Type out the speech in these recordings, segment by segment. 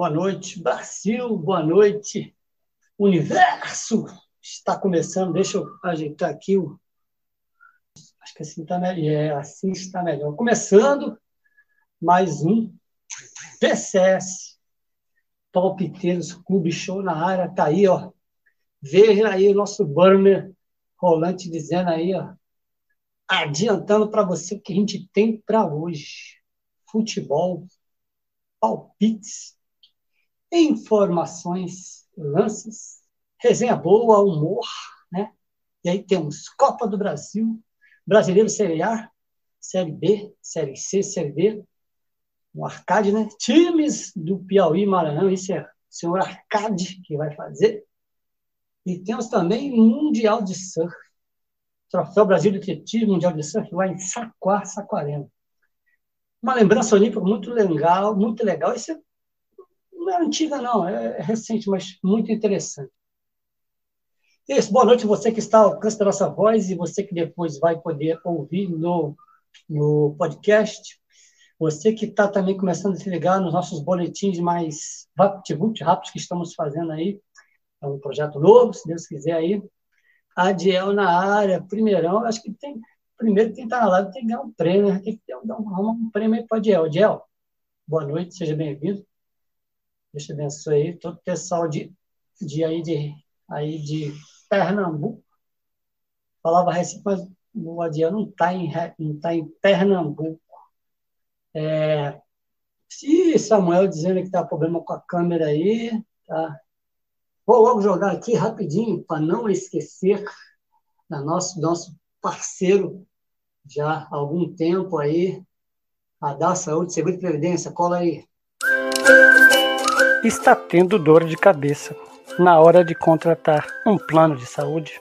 Boa noite, Brasil. Boa noite, universo. Está começando. Deixa eu ajeitar aqui o. Acho que assim está melhor. É, assim está melhor. Começando mais um PCS Palpiteiros Clube Show na área. Tá aí, ó. Veja aí o nosso Burner rolante dizendo aí, ó. Adiantando para você o que a gente tem para hoje. Futebol, palpites, informações, lances, resenha boa, humor, né? E aí temos Copa do Brasil, Brasileiro Série A, Série B, Série C, Série D, um arcade, né? Times do Piauí, Maranhão, isso é o senhor Arcade que vai fazer. E temos também Mundial de Surf, Troféu Brasil de Atletismo Mundial de Surf, lá em Saquá, Saquarema. Uma lembrança olímpica muito legal, muito legal. Isso é não é antiga, não, é recente, mas muito interessante. Isso, boa noite você que está ao alcance da nossa voz e você que depois vai poder ouvir no, no podcast. Você que está também começando a se ligar nos nossos boletins mais rápidos que estamos fazendo aí. É um projeto novo, se Deus quiser aí. Adiel na área, primeirão, acho que tem. Primeiro, quem está na live tem que ganhar um prêmio, né? tem que dar um, um prêmio aí para Adiel. Adiel, boa noite, seja bem-vindo. Deus te abençoe aí. Todo o pessoal de, de, aí, de, aí de Pernambuco. Falava Recife, mas o Adiel não está em, não tá em Pernambuco. É, se Samuel dizendo que está problema com a câmera aí, tá? Vou logo jogar aqui rapidinho para não esquecer da nosso nosso parceiro já há algum tempo aí, a da Saúde, Seguro e Previdência. Cola aí está tendo dor de cabeça na hora de contratar um plano de saúde?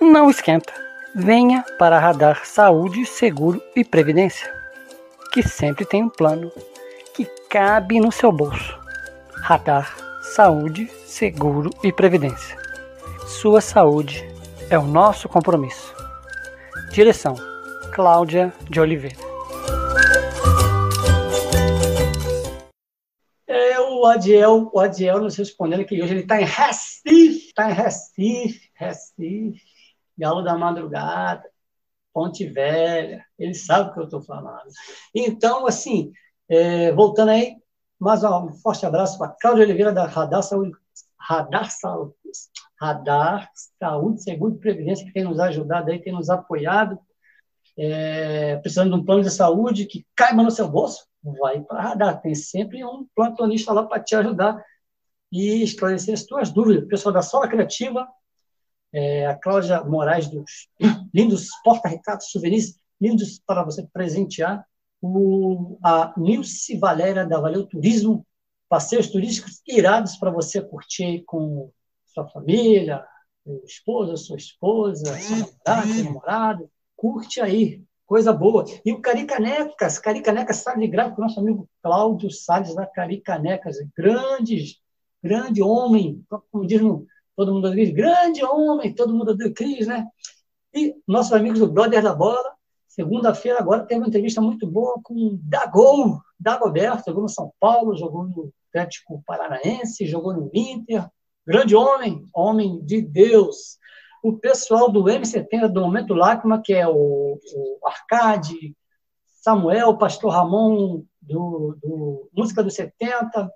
Não esquenta. Venha para Radar Saúde, Seguro e Previdência, que sempre tem um plano que cabe no seu bolso. Radar Saúde, Seguro e Previdência. Sua saúde é o nosso compromisso. Direção: Cláudia de Oliveira. O Adiel, o Adiel nos respondendo que hoje ele está em Recife, está em Recife, Recife, Galo da Madrugada, Ponte Velha, ele sabe o que eu estou falando. Então, assim, é, voltando aí, mais um forte abraço para Cláudia Oliveira da Radar Saúde, Radar Saúde, Radar Saúde, Seguro e Previdência, que tem nos ajudado aí, tem nos apoiado, é, precisando de um plano de saúde que caiba no seu bolso, vai para radar. Tem sempre um plantonista lá para te ajudar e esclarecer as tuas dúvidas. Pessoal da Sola Criativa, é, a Cláudia Moraes dos lindos porta-retratos, souvenirs lindos para você presentear. O, a Nilce Valéria da Valeu Turismo, passeios turísticos irados para você curtir com sua família, seu esposo, sua esposa, seu namorado, seu namorado. Curte aí, coisa boa. E o Caricanecas, Caricanecas sabe de gráfico, nosso amigo Cláudio Salles da Caricanecas, grande, grande homem, como diz no, todo mundo diz, grande homem, todo mundo do Cris, né? E nossos amigos do Brother da Bola, segunda-feira agora teve uma entrevista muito boa com Dagol, Dagoberto, jogou no São Paulo, jogou no Atlético Paranaense, jogou no Inter, grande homem, homem de Deus o pessoal do M70, do Momento Lágrima, que é o, o Arcade, Samuel, Pastor Ramon, do, do Música dos 70,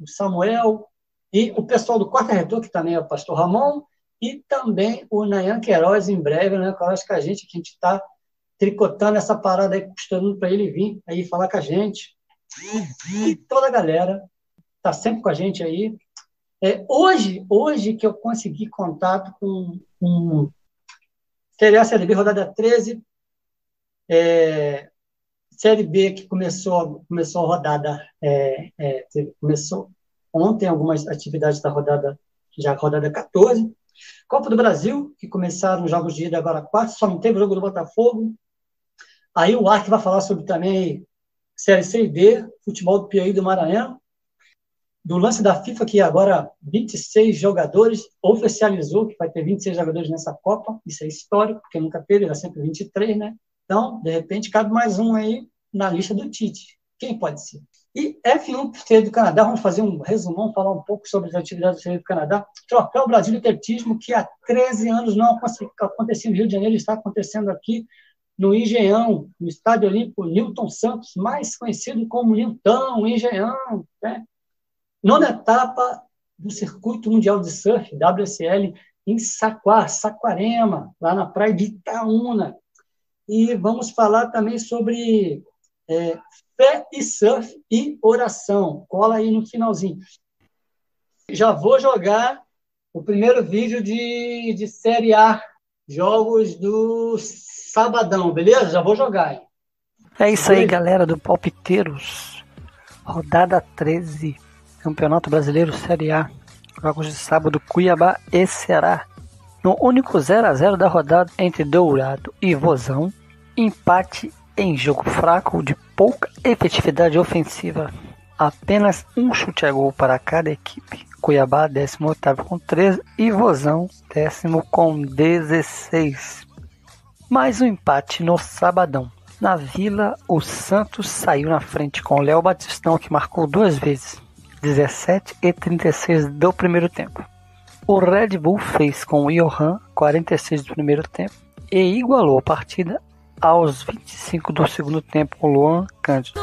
o Samuel, e o pessoal do Quarto Retor, que também é o Pastor Ramon, e também o Nayan Queiroz, em breve, né, que eu acho que a gente, que a gente está tricotando essa parada aí, custando para ele vir aí falar com a gente. E toda a galera está sempre com a gente aí, é, hoje, hoje que eu consegui contato com, com Série A, Série B, rodada 13, é, Série B que começou, começou a rodada, é, é, começou ontem algumas atividades da rodada, já rodada 14, Copa do Brasil, que começaram os jogos de ida agora quatro, só não teve o jogo do Botafogo, aí o Ark vai falar sobre também Série C e D, futebol do Piauí do Maranhão, do lance da FIFA, que agora 26 jogadores oficializou que vai ter 26 jogadores nessa Copa. Isso é histórico, porque nunca teve, era sempre 23, né? Então, de repente, cabe mais um aí na lista do Tite. Quem pode ser? E F1 Esteio do Canadá, vamos fazer um resumão, falar um pouco sobre as atividades do Esteio do Canadá. Troféu Brasil de Atletismo, que há 13 anos não acontecia no Rio de Janeiro, está acontecendo aqui no Engenhão, no Estádio Olímpico Newton Santos, mais conhecido como Newton, Engenhão. Né? Nona etapa do Circuito Mundial de Surf, WSL, em Saquá, Saquarema, lá na praia de Itaúna. E vamos falar também sobre é, fé e surf e oração. Cola aí no finalzinho. Já vou jogar o primeiro vídeo de, de Série A, jogos do sabadão, beleza? Já vou jogar. Hein? É isso aí, galera do Palpiteiros. Rodada 13, Campeonato Brasileiro Série A. Jogos de sábado, Cuiabá e Ceará. No único 0 a 0 da rodada entre Dourado e Vozão, empate em jogo fraco de pouca efetividade ofensiva. Apenas um chute a gol para cada equipe. Cuiabá 18 com 13 e Vozão décimo com 16. Mais um empate no sabadão. Na Vila, o Santos saiu na frente com Léo Batistão, que marcou duas vezes, 17 e 36 do primeiro tempo. O Red Bull fez com o Johan 46 do primeiro tempo e igualou a partida aos 25 do segundo tempo com Luan Cândido.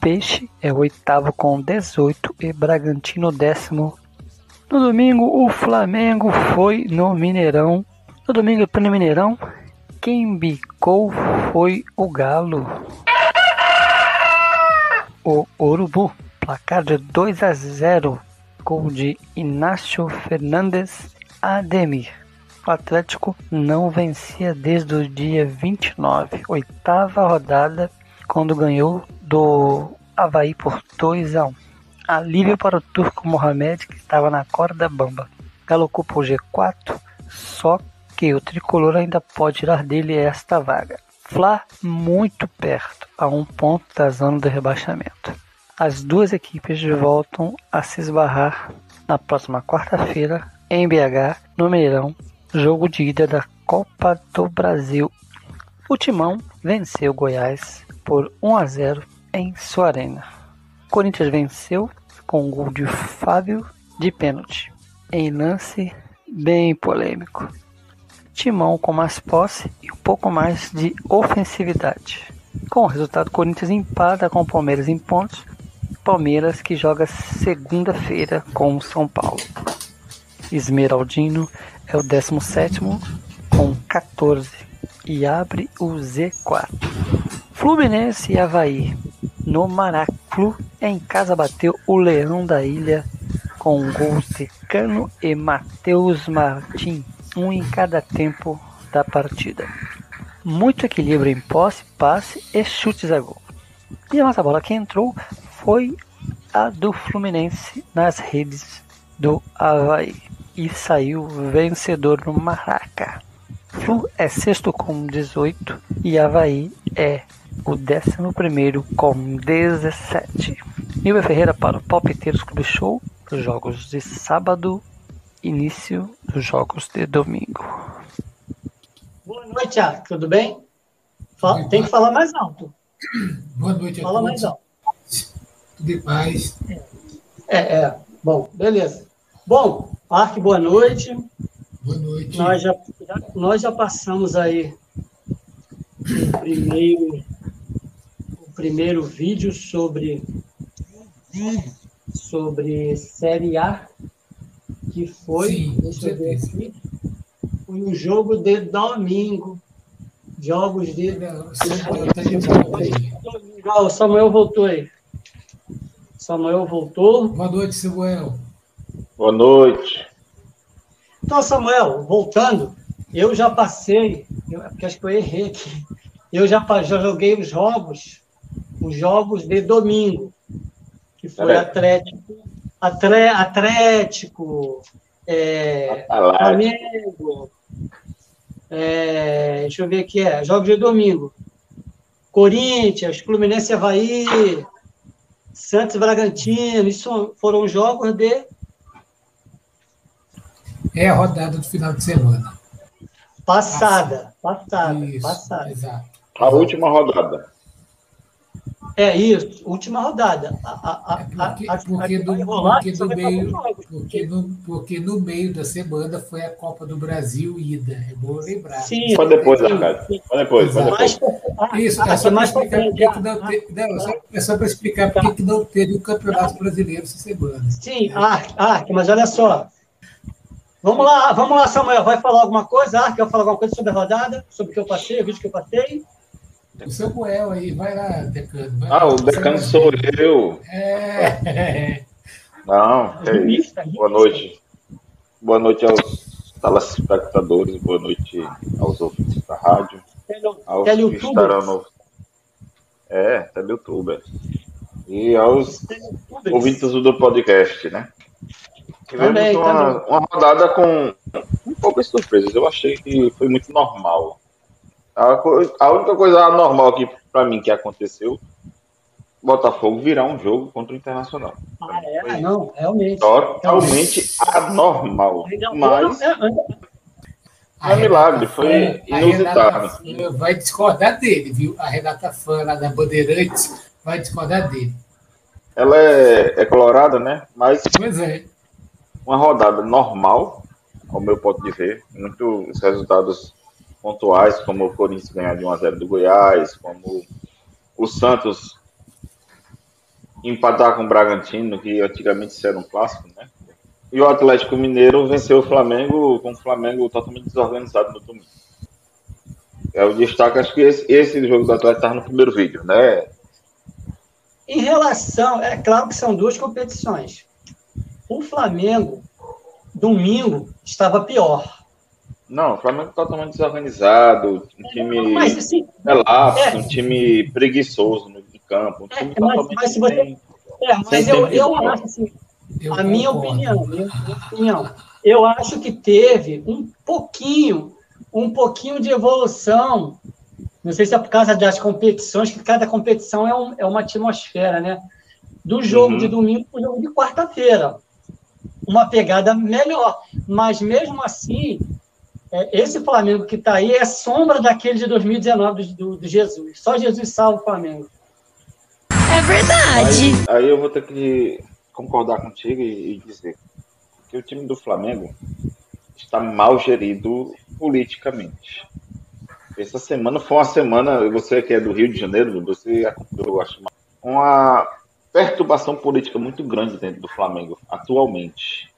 Peixe é o oitavo com 18 e Bragantino décimo. No domingo, o Flamengo foi no Mineirão. No domingo, no Mineirão, quem bicou foi o Galo. O Urubu, placar de 2 a 0, gol de Inácio Fernandes Ademir. O Atlético não vencia desde o dia 29, oitava rodada, quando ganhou do Havaí por 2 a 1. Alívio para o turco Mohamed, que estava na corda bamba. Galo ocupa o G4, só que o tricolor ainda pode tirar dele esta vaga. Fla muito perto, a um ponto da zona do rebaixamento. As duas equipes voltam a se esbarrar na próxima quarta-feira em BH, no Meirão, Jogo de ida da Copa do Brasil. O Timão venceu Goiás por 1 a 0 em sua arena. Corinthians venceu com um gol de Fábio de pênalti, em lance bem polêmico. Timão com mais posse e um pouco mais de ofensividade. Com o resultado, Corinthians empata com o Palmeiras em pontos. Palmeiras que joga segunda-feira com o São Paulo. Esmeraldino é o 17 com 14 e abre o Z4. Fluminense e Havaí. No Maraclu, em casa bateu o Leão da Ilha com gols de Cano e Matheus Martins, um em cada tempo da partida. Muito equilíbrio em posse, passe e chutes a gol. E a nossa bola que entrou foi a do Fluminense nas redes do Havaí e saiu vencedor no Maraca. Flu é sexto com 18 e Havaí é o décimo primeiro com 17. Nilber Ferreira para o Palpiteiros Clube Show, os jogos de sábado, início dos jogos de domingo. Boa noite, Tiago. Tudo bem? Fala, tem que falar mais alto. Boa noite a Fala todos. mais alto. Tudo em paz. É, é. Bom, beleza. Bom, Ark, boa noite. Boa noite. Nós já, nós já passamos aí o primeiro, o primeiro vídeo sobre, sobre Série A, que foi, Sim, deixa eu ver aqui, foi um jogo de domingo. Jogos de. O Samuel voltou aí. Samuel voltou. Boa noite, Samuel. Boa noite. Então, Samuel, voltando, eu já passei, eu, porque acho que eu errei aqui, eu já, já joguei os jogos, os jogos de domingo, que foi Atlético, Atlé, Atlético, é, Flamengo, é, deixa eu ver aqui, é, jogos de domingo, Corinthians, Fluminense Havaí, Santos Bragantino, isso foram jogos de é a rodada do final de semana. Passada, passada, Isso, passada. Exato. A última rodada. É isso, última rodada. A, a, porque, no, rolar, porque, só meio, jogos, porque, no, porque no meio da semana foi a Copa do Brasil ida. É bom lembrar. Sim, Foi depois, sim. Foi depois, foi depois. Ah, Isso, ah, é só para explicar porque que não, ah, te, não, é só- é só para explicar porque que não teve o Campeonato Brasileiro essa semana. Sim, Ark, Ark, mas olha só. Vamos lá, vamos lá, Samuel. Vai falar alguma coisa? Ark, vai falar alguma coisa sobre a rodada? Sobre o que eu passei, o vídeo que eu passei? O Samuel aí, vai lá, Decano. vai Ah, lá. o decano sou eu. É. Não, é isso. Boa noite. Boa noite aos telespectadores, boa noite aos ouvintes da rádio, aos que estarão no... É, teleyoutuber. E aos ouvintes do podcast, né? Tivemos uma, uma rodada com um poucas surpresas. Eu achei que foi muito normal. A, a única coisa anormal que para mim que aconteceu, Botafogo virar um jogo contra o Internacional. Ah, é? Não, realmente. Totalmente anormal. Mas É, é, É um milagre, foi a inusitado. Vai discordar dele, viu? A Renata Fã lá da Bandeirantes vai discordar dele. ela é, é colorada, né? Mas Pois é. uma rodada normal, ao meu ponto de ver. Muitos resultados pontuais, como o Corinthians ganhar de 1x0 do Goiás, como o Santos empatar com o Bragantino, que antigamente isso era um clássico, né? E o Atlético Mineiro venceu o Flamengo com o Flamengo totalmente desorganizado no domingo. É o destaque, acho que esse, esse jogo do Atlético estava no primeiro vídeo, né? Em relação, é claro que são duas competições. O Flamengo, domingo, estava pior. Não, o Flamengo totalmente desorganizado, um time Mas, assim, relapso, É. um time preguiçoso no campo, um time É, mas- totalmente mas se você- sem- é, mas Sem eu, eu acho assim, Eu a minha concordo. opinião, minha, minha opinião, eu acho que teve um pouquinho, um pouquinho de evolução. Não sei se é por causa das competições, que cada competição é, um- é uma atmosfera, né? Do jogo Uhum. de domingo para o jogo de quarta-feira. Uma pegada melhor. Mas mesmo assim, é, esse Flamengo que está aí é sombra daquele de 2019 do, do Jesus. Só Jesus salva o Flamengo. É verdade. Aí, aí eu vou ter que concordar contigo e, e dizer que o time do Flamengo está mal gerido politicamente. Essa semana foi uma semana, você que é do Rio de Janeiro, você acompanhou, eu acho, uma perturbação política muito grande dentro do Flamengo, atualmente.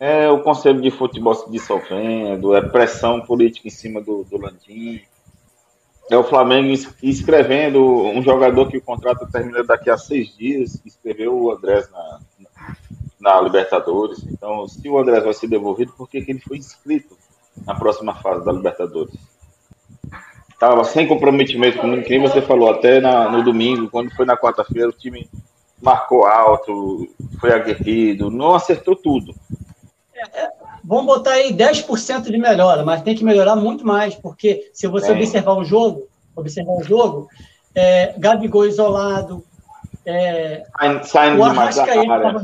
É o Conselho de Futebol se dissolvendo, é pressão política em cima do, do Landim, é o Flamengo es- escrevendo um jogador que o contrato termina daqui a seis dias, escreveu o Andrés na, na Libertadores. Então, se o Andrés vai ser devolvido, por que que ele foi inscrito na próxima fase da Libertadores? Estava sem comprometimento com ninguém, você falou, até na- no domingo, quando foi na quarta-feira, o time marcou alto, foi aguerrido, não acertou tudo. Vamos botar aí 10% de melhora, mas tem que melhorar muito mais, porque se você Tem. observar o jogo, observar o jogo, é, Gabigol isolado, é, o Arrascaeta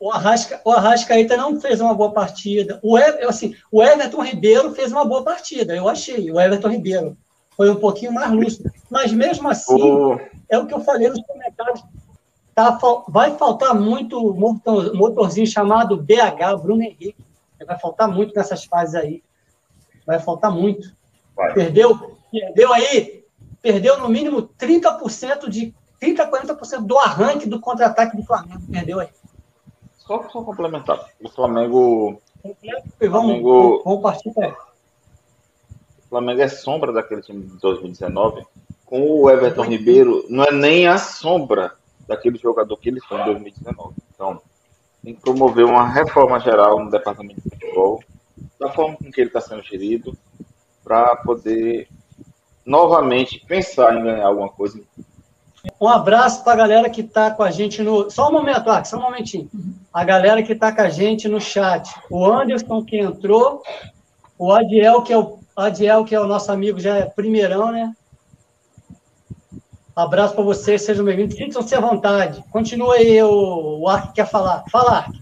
o, Arrasca, o Arrascaeta não fez uma boa partida. O, Ever- assim, o Everton Ribeiro fez uma boa partida, eu achei. O Everton Ribeiro foi um pouquinho mais lúcido. Mas mesmo assim, O, é o que eu falei nos comentários. Tá, vai faltar muito motor, motorzinho chamado BH, Bruno Henrique. Vai faltar muito nessas fases aí. Vai faltar muito. Vai. Perdeu, perdeu aí, perdeu no mínimo 30% de 30, 40% do arranque do contra-ataque do Flamengo. Perdeu aí. só, só complementar. O Flamengo E vamos, Flamengo- vamos, vamos partir para O Flamengo é sombra daquele time de 2019. Com o Everton Ribeiro, não é nem a sombra daquele jogador que ele foi em 2019. Então, tem que promover uma reforma geral no departamento de futebol, da forma com que ele está sendo gerido, para poder novamente pensar em ganhar alguma coisa. Um abraço para a galera que está com a gente no. Só um momento, ah, só um momentinho. A galera que está com a gente no chat. O Anderson que entrou, o Adiel, que é o Adiel, que é o nosso amigo, já é primeirão, né? Abraço para vocês, sejam bem-vindos. Sintam-se à vontade. Continua aí, o, o Ark quer falar. Fala, Ark.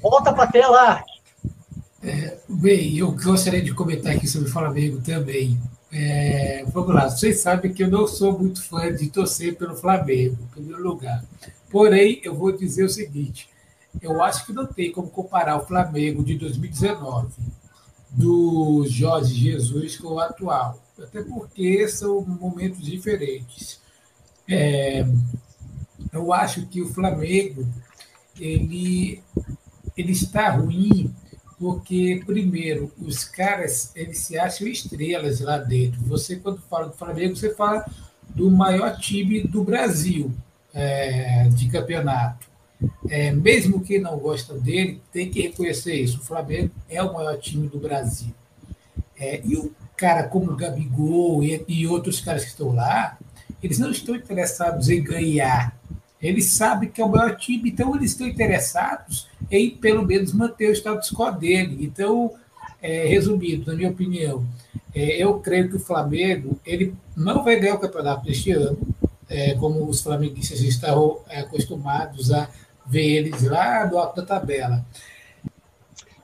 Volta para a tela, Ark. Bem, eu gostaria de comentar aqui sobre o Flamengo também. É, vamos lá, vocês sabem que eu não sou muito fã de torcer pelo Flamengo, em primeiro lugar. Porém, eu vou dizer o seguinte: eu acho que não tem como comparar o Flamengo de 2019 do Jorge Jesus com o atual, até porque são momentos diferentes. É, eu acho que o Flamengo ele, ele está ruim porque, primeiro, os caras eles se acham estrelas lá dentro. Você, quando fala do Flamengo, você fala do maior time do Brasil é, de campeonato. É, mesmo quem não gosta dele, tem que reconhecer isso. O Flamengo é o maior time do Brasil. É, e o cara como o Gabigol e, e outros caras que estão lá, eles não estão interessados em ganhar. Eles sabem que é o maior time, então eles estão interessados em, pelo menos, manter o status quo dele. Então, é, resumindo, na minha opinião, é, eu creio que o Flamengo ele não vai ganhar o campeonato deste ano, é, como os flamenguistas estão é, acostumados a ver eles lá do alto da tabela.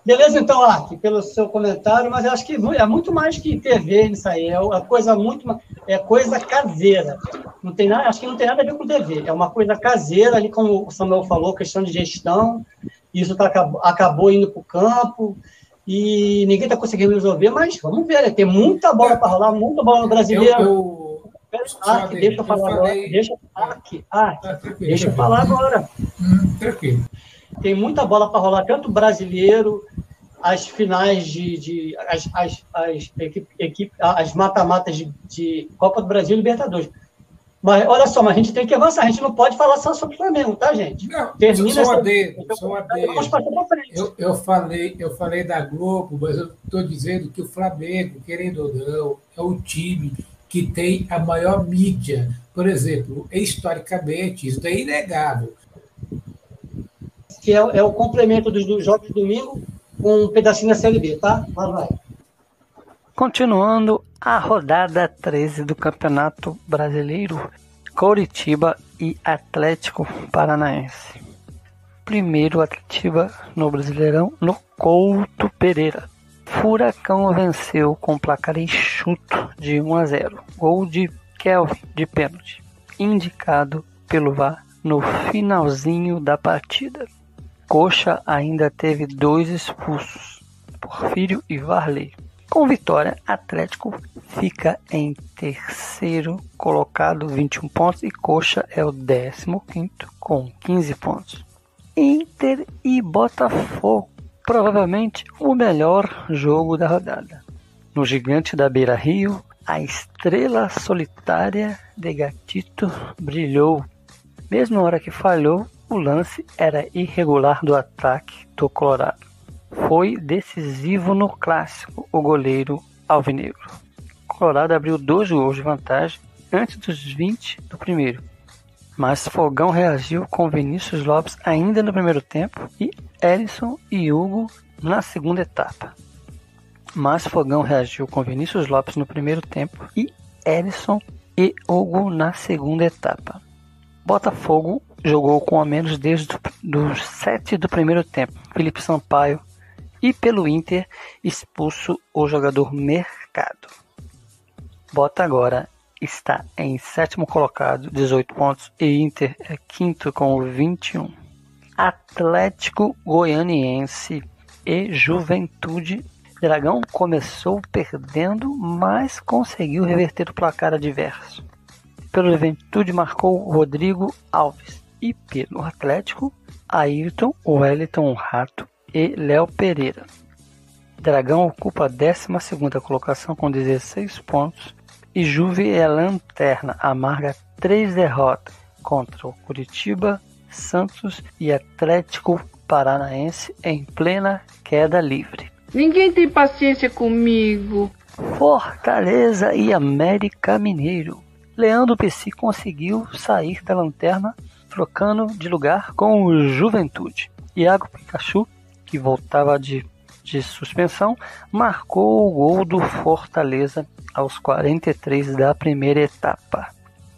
Beleza, então, Ark, pelo seu comentário, mas eu acho que é muito mais que TV isso aí, é uma coisa muito é coisa caseira. Não tem nada, acho que não tem nada a ver com TV, é uma coisa caseira ali, como o Samuel falou, questão de gestão, isso tá, acabou indo para o campo e ninguém está conseguindo resolver, mas vamos ver, né? tem muita bola para rolar, muita bola no brasileiro. Eu, eu... Ark, deixa eu falar agora. Deixa, Ark, Ark, tá, deixa eu falar agora. Hum, tranquilo tem muita bola para rolar, tanto brasileiro, as finais de. de as, as, as, equipe, as mata-matas de, de, Copa do Brasil e Libertadores. Mas olha só, mas a gente tem que avançar, a gente não pode falar só sobre o Flamengo, tá, gente? Não, Termina só só. Vamos passar para frente. Eu, eu, falei, eu falei da Globo, mas eu estou dizendo que o Flamengo, querendo ou não, é o time que tem a maior mídia. Por exemplo, historicamente, isso é inegável que é, é o complemento dos, dos, jogos de domingo um pedacinho da Série B, tá? Vai. Continuando a rodada 13 do Campeonato Brasileiro, Coritiba e Atlético Paranaense. Primeiro Atlético no Brasileirão, no Couto Pereira. Furacão venceu com placar enxuto de 1 a 0. Gol de Kelvin de pênalti, indicado pelo VAR no finalzinho da partida. Coxa ainda teve dois expulsos, Porfírio e Varley. Com vitória, Atlético fica em terceiro colocado, 21 pontos, e Coxa é o 15 com 15 pontos. Inter e Botafogo, provavelmente o melhor jogo da rodada. No gigante da Beira Rio, a estrela solitária de Gatito brilhou. Mesmo na hora que falhou, o lance era irregular do ataque do Colorado. Foi decisivo no clássico o goleiro alvinegro. O Colorado abriu dois gols de vantagem antes dos 20 do primeiro. Mas Fogão reagiu com Vinícius Lopes ainda no primeiro tempo e Ellison e Hugo na segunda etapa. Mas Fogão reagiu com Vinícius Lopes no primeiro tempo e Ellison e Hugo na segunda etapa. Botafogo jogou com a menos desde os sete do primeiro tempo. Felipe Sampaio e pelo Inter expulso o jogador Mercado. Bota agora está em sétimo colocado, 18 pontos, e Inter é quinto com 21. Atlético Goianiense e Juventude. Dragão começou perdendo, mas conseguiu reverter o placar adverso. Pelo Juventude marcou Rodrigo Alves e pelo Atlético, Ayrton, Wellington Rato e Léo Pereira. Dragão ocupa a 12 colocação com 16 pontos e Juve é lanterna, amarga três derrotas contra o Curitiba, Santos e Atlético Paranaense em plena queda livre. Ninguém tem paciência comigo. Fortaleza e América Mineiro. Leandro Pessi conseguiu sair da lanterna trocando de lugar com o Juventude. Iago Pikachu, que voltava de, de suspensão, marcou o gol do Fortaleza aos 43 da primeira etapa.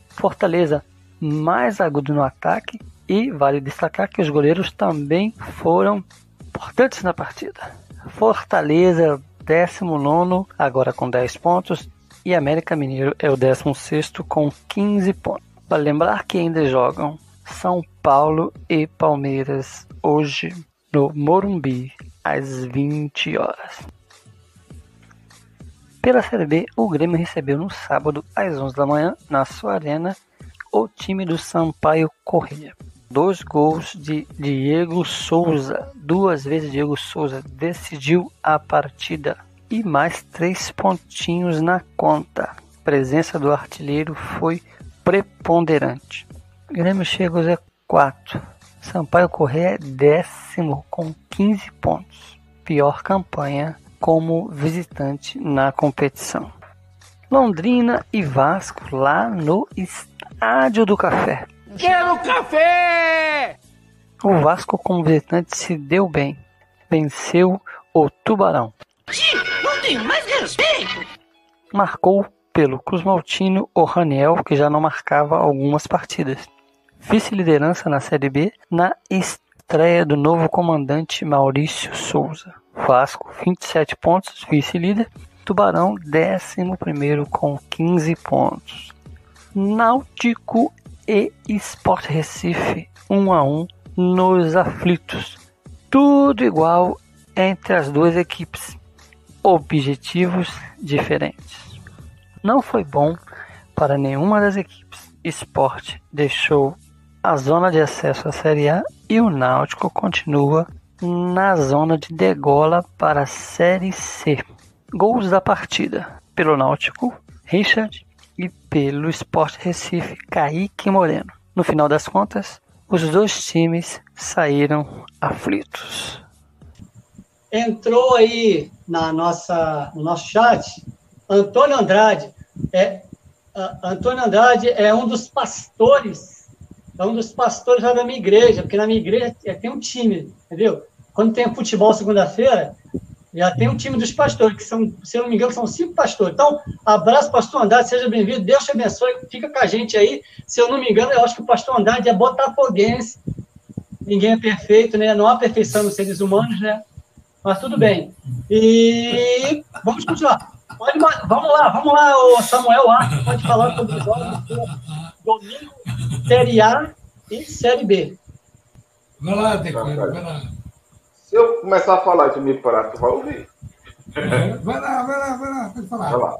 Fortaleza mais agudo no ataque e vale destacar que os goleiros também foram importantes na partida. Fortaleza, 19, agora com 10 pontos, e América Mineiro é o 16 com 15 pontos. Para lembrar que ainda jogam São Paulo e Palmeiras hoje no Morumbi às 20 horas. Pela Série B, o Grêmio recebeu no sábado às 11 da manhã, na sua arena, o time do Sampaio Corrêa. Dois gols de Diego Souza, duas vezes Diego Souza decidiu a partida e mais três pontinhos na conta. A presença do artilheiro foi preponderante. Grêmio chega ao Z4. Sampaio Corrêa é décimo com 15 pontos. Pior campanha como visitante na competição. Londrina e Vasco lá no Estádio do Café. Quero café! O Vasco como visitante se deu bem. Venceu o Tubarão. Não tenho mais respeito! Marcou pelo Cruz Maltino o Raniel, que já não marcava algumas partidas. Vice-liderança na Série B na estreia do novo comandante Maurício Souza. Vasco, 27 pontos, vice-líder. Tubarão, 11 com 15 pontos. Náutico e Sport Recife, 1 a 1 nos aflitos. Tudo igual entre as duas equipes. Objetivos diferentes. Não foi bom para nenhuma das equipes. Sport deixou a zona de acesso à Série A e o Náutico continua na zona de degola para a Série C. Gols da partida pelo Náutico, Richard e pelo Sport Recife, Kaique Moreno. No final das contas, os dois times saíram aflitos. Entrou aí na nossa, no nosso chat Antônio Andrade. É, Antônio Andrade é um dos pastores, é um dos pastores lá da minha igreja, porque na minha igreja tem um time, entendeu? Quando tem futebol segunda-feira, já tem um time dos pastores, que são, se eu não me engano, são cinco pastores. Então, abraço, pastor Andrade, seja bem-vindo, Deus te abençoe, fica com a gente aí. Se eu não me engano, eu acho que o pastor Andrade é botafoguense. Ninguém é perfeito, né? Não há perfeição nos seres humanos, né? Mas tudo bem. E vamos continuar. Pode, vamos lá, vamos lá, o Samuel Arthur pode falar sobre os jogos domingo, Série A e Série B. Vai lá, Decoiro, vai lá. Se eu começar a falar de me parar, tu vai ouvir. É, vai lá, vai lá, vai lá, pode falar. Vai lá.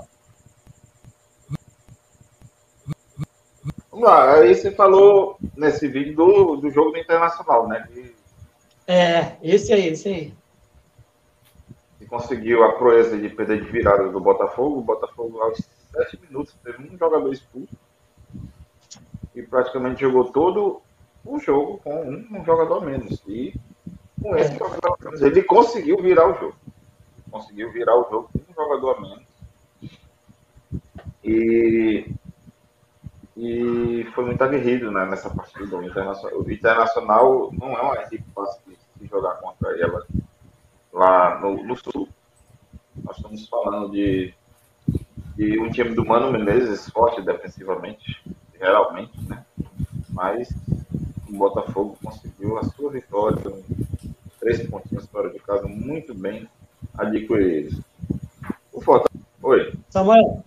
Vamos lá, aí você falou nesse vídeo do, do jogo do Internacional, né? Que... É, esse aí, esse aí. Que conseguiu a proeza de perder de virada do Botafogo. O Botafogo, aos sete minutos, teve um jogador expulso. E praticamente jogou todo o jogo com um jogador menos. E com esse jogador a menos. Ele conseguiu virar o jogo. Conseguiu virar o jogo com um jogador a menos. E, e foi muito aguerrido né, nessa partida. O Internacional, o Internacional não é uma equipe fácil de, de jogar contra ela lá no, no, Sul. Nós estamos falando de, de um time do Mano Menezes forte defensivamente, geralmente, né? Mas o Botafogo conseguiu a sua vitória três pontinhos fora de casa muito bem adquiridos. O Fortaleza. Oi. Samuel.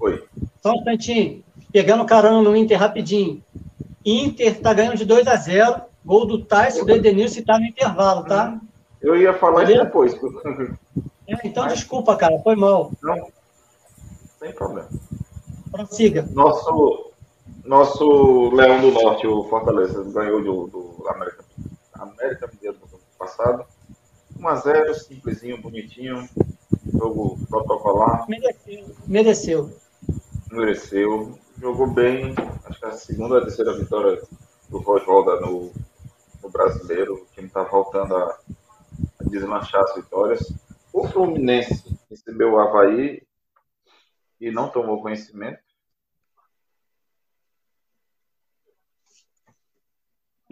Oi. Só um instantinho. Pegando carona no Inter rapidinho. Inter tá ganhando de 2 a 0 Gol do Tyson, do Edenilson tá no intervalo, tá? Eu ia falar isso depois. É, então, Mas... desculpa, cara. Foi mal. Não. Sem problema. Prossiga. Nosso, nosso Leão do Norte, o Fortaleza, ganhou do, do América, América Mineiro passado. 1x0, simplesinho, bonitinho. Jogo protocolar. Mereceu. Mereceu. Mereceu. Jogou bem. Acho que é a segunda ou a terceira vitória do Roswalda no, no brasileiro. O time está voltando a, a desmanchar as vitórias. O Fluminense recebeu o Havaí e não tomou conhecimento.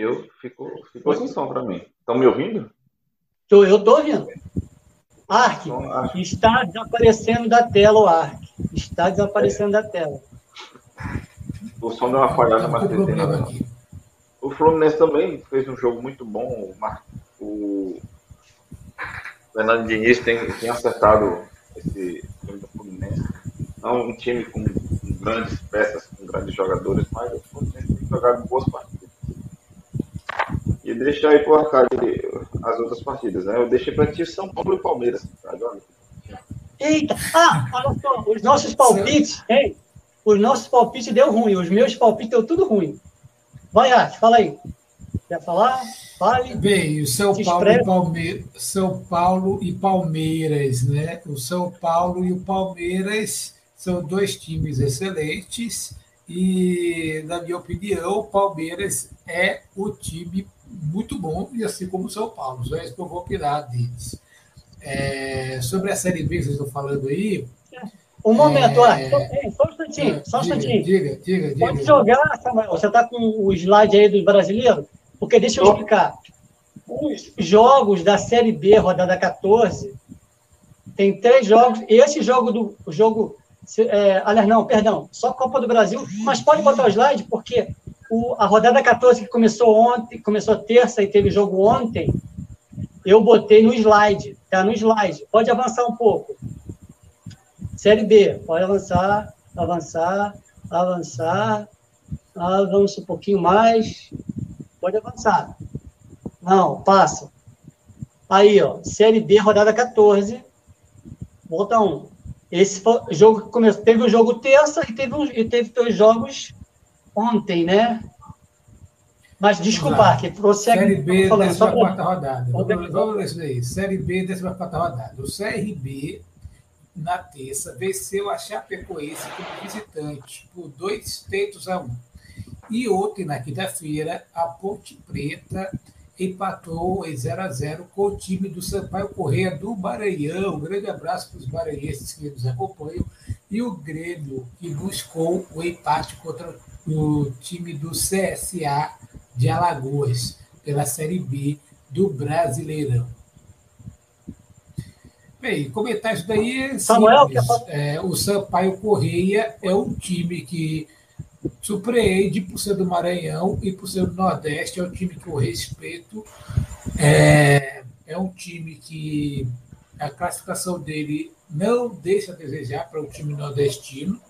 Eu fico, ficou sem som para mim. Estão me ouvindo? Tô, eu estou ouvindo. Ark, está desaparecendo da tela o Ark. Está desaparecendo é. da tela. O som deu uma falhada, mas tem O Fluminense também fez um jogo muito bom. O, Mar... o Fernando Diniz tem, tem acertado esse time do Fluminense. Não um time com grandes peças, com grandes jogadores, mas time que tem jogado boas partidas. E deixa aí pro Arcade as outras partidas, né? Eu deixei para ti São Paulo e Palmeiras, Arcade, olha. Eita! Ah, olha só, os nossos palpites, hein? Os nossos palpites deu ruim, os meus palpites deu tudo ruim. Vai, Arte, fala aí. Quer falar? Fale. Bem, o São Paulo, e Palme... São Paulo e Palmeiras, né? O São Paulo e o Palmeiras são dois times excelentes e, na minha opinião, o Palmeiras é o time muito bom, e assim como o São Paulo. Só é isso que eu vou opinar deles. É, sobre a Série B que vocês estão falando aí. Um momento, é... só um instantinho, só um instantinho. Diga, diga, diga. Pode jogar, Samuel. Você está com o slide aí do brasileiro? Porque deixa eu explicar. Os jogos da Série B, rodada 14, tem três jogos. Esse jogo do o jogo. É, aliás, não, perdão, só Copa do Brasil, mas pode botar o slide, porque o, a rodada 14 que começou ontem, começou terça e teve jogo ontem, eu botei no slide, tá no slide. Pode avançar um pouco. Série B, pode avançar, avançar, avançar, avança um pouquinho mais, pode avançar. Não, passa. Aí, ó, Série B, rodada 14, volta um. Esse jogo que começou, teve um jogo terça e teve, um, e teve dois jogos ontem, né? Mas desculpa, que prossegue. Série B, 14 pra... rodada. Vamos, vamos ver isso daí. Série B, 14 rodada. O CRB, na terça, venceu a Chapecoense como visitante por dois tentos a um. E ontem, na quinta-feira, a Ponte Preta empatou em 0 a 0 com o time do Sampaio Correia do Maranhão. Um grande abraço para os maranhenses que nos acompanham. E o Grêmio, que buscou o empate contra o time do CSA de Alagoas, pela Série B do Brasileirão. Bem, comentar isso daí é Samuel, é, o Sampaio Correia é um time que surpreende por ser do Maranhão e por ser do Nordeste, é um time que eu respeito. É, é um time que a classificação dele não deixa a desejar para o time nordestino.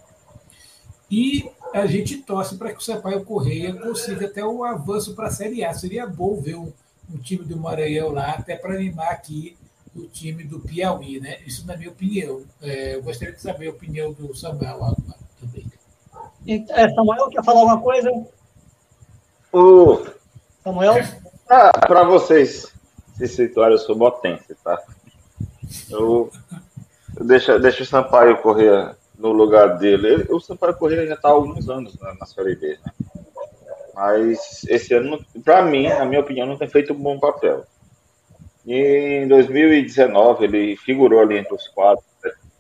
E a gente torce para que o Sampaio Correia consiga até um avanço para a Série A. Seria bom ver um, um time do Maranhão lá, até para animar aqui o time do Piauí, né? Isso na minha opinião. É, eu gostaria de saber a opinião do Samuel agora também. É, Samuel, quer falar alguma coisa? O... Samuel? Ah, para vocês se situarem, eu sou botense, tá? Eu, eu deixo, deixo o Sampaio correr no lugar dele. Ele, o Sampaio Correia já está há alguns anos na, na Série B, né? Mas esse ano, para mim, na minha opinião, não tem feito um bom papel. Em 2019, ele figurou ali entre os quatro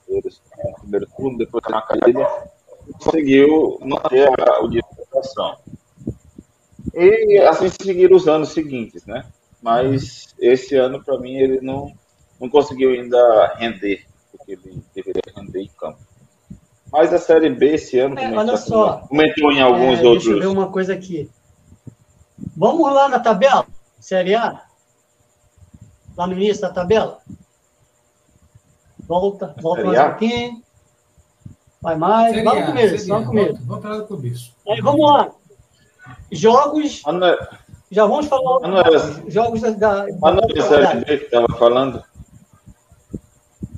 primeiros no primeiro turno, depois na caída, conseguiu manter a, o de E assim seguiram os anos seguintes, né? Mas esse ano, para mim, ele não, não conseguiu ainda render o que ele deveria render em campo. Mas a Série B esse ano é, olha só, comentou em alguns é, outros. Deixa eu ver uma coisa aqui. Vamos lá na tabela, Série A? Lá no início da tabela? Volta, volta mais um pouquinho. Vai mais. Série vai no começo, vai no começo. Vamos para o começo. Aí, vamos lá. Jogos. Já vamos falar. jogos da. da, da, da Série B que estava falando.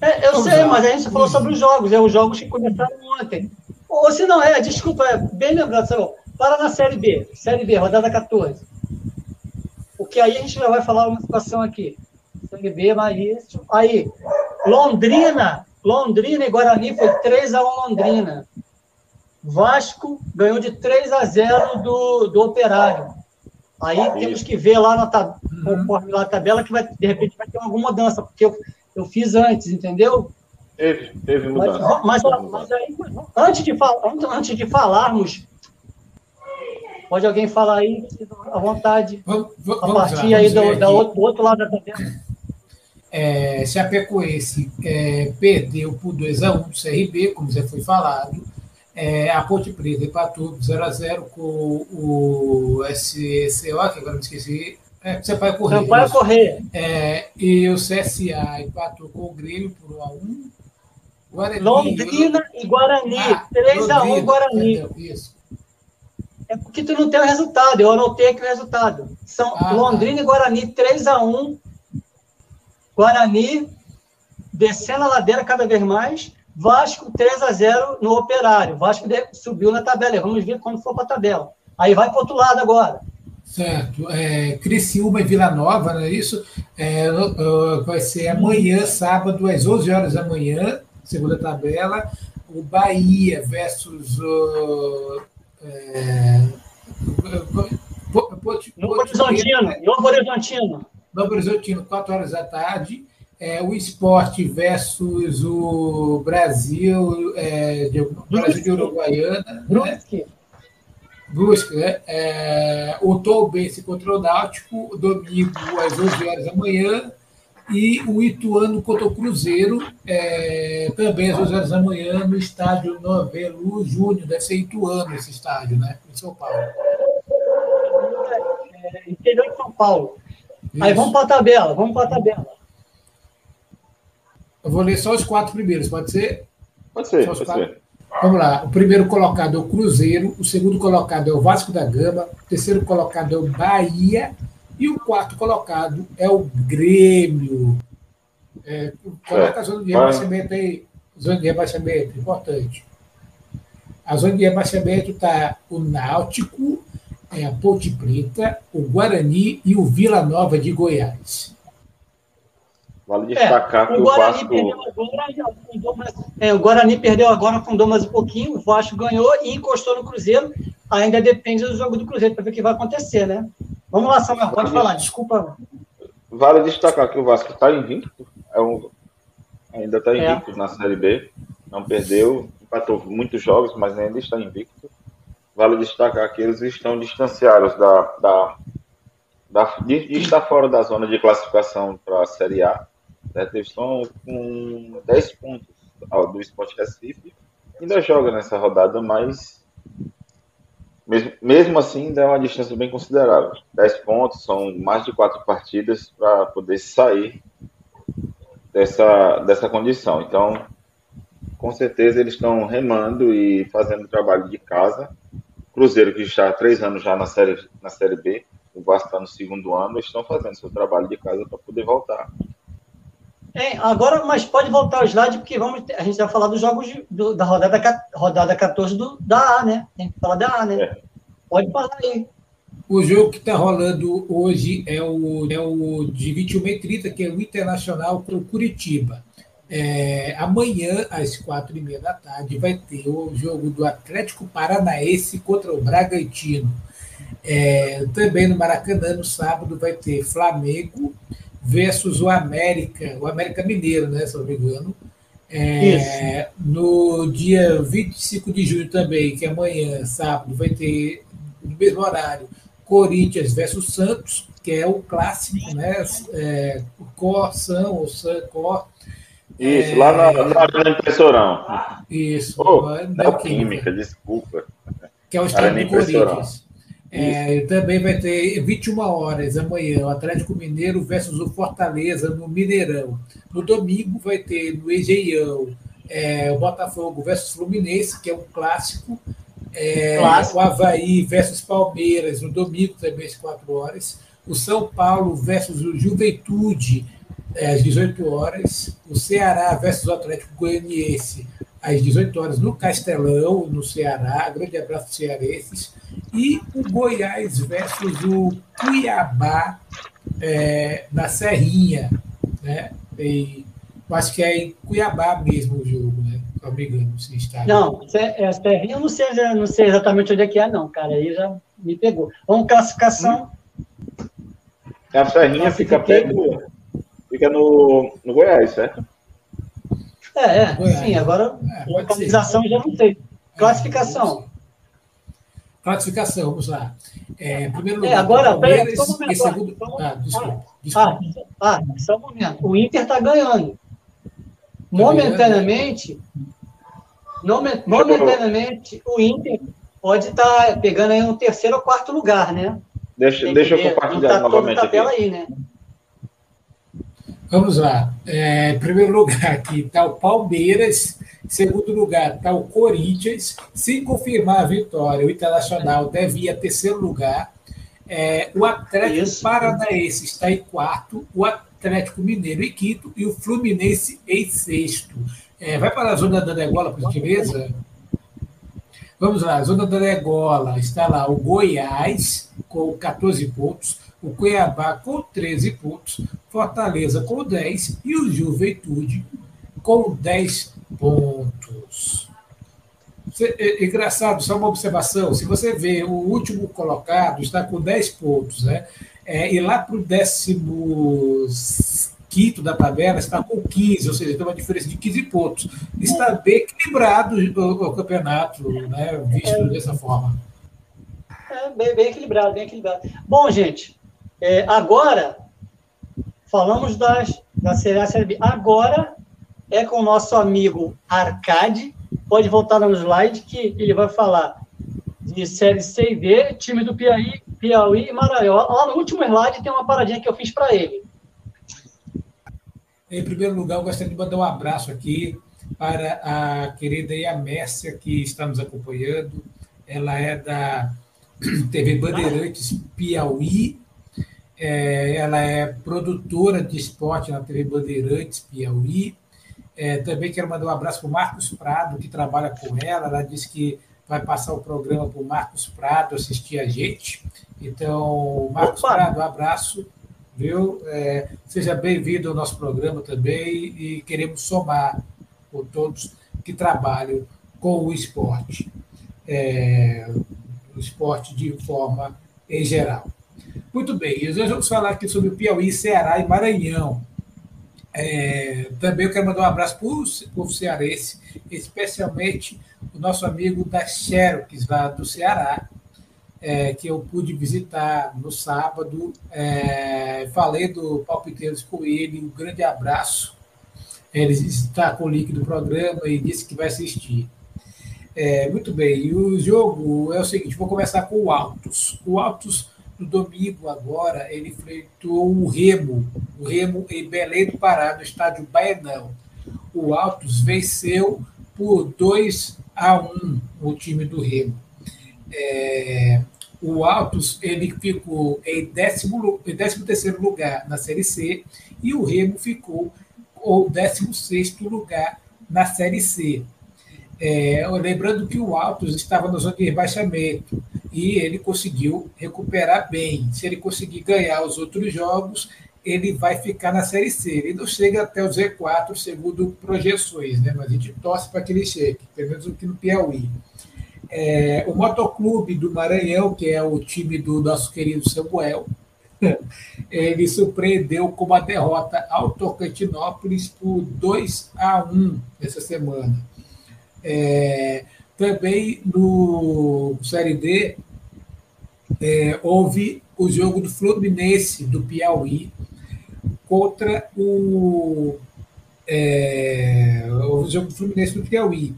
É, eu sei, mas a gente falou sobre os jogos, é os jogos que começaram ontem. Ou se não é, desculpa, é bem lembrado, Salão. Para na Série B, Série B, rodada 14. Porque aí a gente já vai falar uma situação aqui. Série B, mas aí, Londrina, Londrina e Guarani foi 3 a 1 Londrina. Vasco ganhou de 3 a 0 do, do Operário. Aí temos que ver lá na tab... conforme lá a tabela que vai, de repente vai ter alguma mudança, porque eu, fiz antes, entendeu? Teve, teve mudança. Mas, mas, mas aí, antes de, antes de falarmos, pode alguém falar aí, à vontade, vamos, vamos a partir lá, aí do, da outro, do outro lado da tabela. É, Chapecoense é, perdeu por 2x1 do CRB, como já foi falado. É, a Ponte Preta empatou 0x0 com o SCO, que agora me esqueci, é, Sampaio Correia. Sampaio Correia. É, e o CSA empatou com o Grêmio por 1 a 1 Guarani, Londrina e Guarani. Ah, 3x1 Londrina, Guarani. Isso. É porque tu não tem o resultado, eu anotei aqui o resultado. São Ah, Londrina e Guarani 3x1. Guarani descendo a ladeira cada vez mais. Vasco 3x0 no Operário. Vasco subiu na tabela. Vamos ver quando for para a tabela. Aí vai para outro lado agora. Certo. É, Criciúma e Vila Nova, não é isso? É, uh, vai ser amanhã, sábado, às 11 horas da manhã, segunda tabela. O Bahia versus o. É, Porto Horizontino. Novo Horizontino. Novo Horizontino, 4 horas da tarde. É, o esporte versus o Brasil, é, de, Brasil de Uruguaiana. né? Brusque. Brusque, né? É, o Tombense contra o Náutico, domingo às 11 horas da manhã, e o Ituano contra o Cruzeiro, é, também às 11 horas da manhã, no estádio Novelo Júnior, deve ser Ituano esse estádio, né? Em São Paulo. É, interior de São Paulo. Aí Isso. vamos para a tabela. Vamos para a tabela. Eu vou ler só os quatro primeiros, pode ser? Pode ser, Só os pode quatro? ser. Vamos lá. O primeiro colocado é o Cruzeiro, o segundo colocado é o Vasco da Gama, o terceiro colocado é o Bahia e o quarto colocado é o Grêmio. É, coloca a zona de rebaixamento aí. Zona de rebaixamento, importante. A zona de rebaixamento está o Náutico, é, a Ponte Preta, o Guarani e o Vila Nova de Goiás. Vale destacar que É, o o Guarani Vasco. perdeu agora, é, o Guarani perdeu agora, afundou mais um pouquinho, o Vasco ganhou e encostou no Cruzeiro. Ainda depende do jogo do Cruzeiro para ver o que vai acontecer, né? Vamos lá, Samuel, pode falar, desculpa. Vale destacar que o Vasco está invicto, é um- ainda está É. invicto na Série B, não perdeu, empatou muitos jogos, mas ainda está invicto. Vale destacar que eles estão distanciados da, da, da- de, de estar fora da zona de classificação para a Série A. né? Eles estão com 10 pontos do Sport Recife, ainda joga nessa rodada, mas mesmo, mesmo assim é uma distância bem considerável. 10 pontos, são mais de quatro partidas para poder sair dessa, dessa condição. Então, com certeza eles estão remando e fazendo trabalho de casa. Cruzeiro, que está há três anos já na série, na série B, o Vasco está no segundo ano, estão fazendo seu trabalho de casa para poder voltar. É, agora, mas pode voltar o slide, porque vamos, a gente vai falar dos jogos de- do- da rodada, rodada 14 do, da A, né? Tem que falar da A, né? É. Pode falar aí. O jogo que está rolando hoje é o, é o de 21h30, que é o Internacional para o Curitiba. É, amanhã, às quatro e meia da tarde, vai ter o jogo do Atlético Paranaense contra o Bragantino. É, também no Maracanã, no sábado, vai ter Flamengo versus o América, o América Mineiro, né, se eu não me engano. É, no dia 25 de junho também, que é amanhã, sábado, vai ter, no mesmo horário, Corinthians versus Santos, que é o clássico, né? É, o Cor, São, ou San, Cor. Isso, É. lá na, na Arena Impressorão. Isso, Oh, na Neoquímica, desculpa. que é o estádio Arena do. Corinthians. É, também vai ter 21 horas amanhã o Atlético Mineiro versus o Fortaleza no Mineirão. No domingo vai ter no Engenhão é, o Botafogo versus Fluminense, que é um clássico. É, Clássico. O Havaí versus Palmeiras no domingo também às 4 horas. O São Paulo versus o Juventude é, às 18 horas. O Ceará versus o Atlético Goianiense às 18 horas no Castelão, no Ceará. Grande abraço cearenses. E o Goiás versus o Cuiabá é, na Serrinha. Né? E, eu acho que é em Cuiabá mesmo o jogo, né? Me engano, se está. Não, Sé- é, Serrinha, eu não sei, não sei exatamente onde é que é, não, cara. Aí já me pegou. Vamos, classificação. A Serrinha fica perto, fica no, no Goiás, certo? É, é, Goiás. sim, agora É, pode ser. localização já não sei. Classificação. Classificação, vamos lá. É, primeiro É, lugar, agora, peraí, Palmeiras, só um momento, e segundo. só um Ah, desculpa. Ah, desculpa. ah, só um momento. O Inter está ganhando. Momentaneamente, nome- momentaneamente, o Inter pode estar pegando aí um terceiro ou quarto lugar, né? Deixa, Tem deixa eu compartilhar tá novamente aqui. aí, né? Vamos lá. É, em primeiro lugar aqui está o Palmeiras Em segundo lugar está o Corinthians. Se confirmar a vitória, o Internacional deve ir a terceiro lugar. É, o Atlético Isso. Paranaense está em quarto, o Atlético Mineiro em quinto e o Fluminense em sexto. É, vai para a zona da degola, por gentileza? Vamos lá, zona da degola está lá o Goiás com 14 pontos, o Cuiabá com 13 pontos, Fortaleza com 10 e o Juventude com 10 pontos. É, é engraçado, só uma observação: se você vê o último colocado está com 10 pontos, né? É, e lá para o décimo quinto da tabela está com 15, ou seja, tem uma diferença de 15 pontos. Está bem equilibrado o, o campeonato, né, visto é, dessa forma. É, bem, bem, equilibrado, bem equilibrado. Bom, gente, é, agora falamos das, da Série A Série B. Agora é com o nosso amigo Arcade. Pode voltar no slide que ele vai falar de Série C e D, time do Piauí, Piauí e Maranhão. Lá no último slide tem uma paradinha que eu fiz para ele. Em primeiro lugar, eu gostaria de mandar um abraço aqui para a querida Iamércia, que está nos acompanhando. Ela é da TV Bandeirantes Piauí. É, ela é produtora de esporte na TV Bandeirantes Piauí. É, também quero mandar um abraço para o Marcos Prado, que trabalha com ela. Ela disse que vai passar o programa para o Marcos Prado assistir a gente. Então, Marcos Opa. Prado, um abraço viu? É, seja bem-vindo ao nosso programa também e queremos somar com todos que trabalham com o esporte, é, o esporte de forma em geral. Muito bem, hoje vamos falar aqui sobre Piauí, Ceará e Maranhão. É, também eu quero mandar um abraço para o povo cearense, especialmente o nosso amigo da Xerox, lá do Ceará, é, que eu pude visitar no sábado. É, falei do Palpiteiros com ele, um grande abraço. Ele está com o link do programa e disse que vai assistir. É, muito bem, e o jogo é o seguinte: vou começar com o Altos. O Altos, no domingo agora, ele enfrentou o Remo, o Remo em Belém do Pará, no estádio Baenão. O Altos venceu por 2 a 1 o time do Remo. É, o Altos ele ficou em 13 terceiro lugar na Série C e o Remo ficou o 16 lugar na Série C. É, lembrando que o Altos estava na zona de rebaixamento e ele conseguiu recuperar bem. Se ele conseguir ganhar os outros jogos, ele vai ficar na Série C. Ele não chega até o Z4, segundo projeções, né? mas a gente torce para que ele chegue, pelo menos aqui no Piauí. É, o Motoclube do Maranhão, que é o time do nosso querido Samuel, ele surpreendeu com uma derrota ao Tocantinópolis por 2 a 1 essa semana. É, também no Série D é, houve o jogo do Fluminense do Piauí contra o, é, o jogo do Fluminense do Piauí.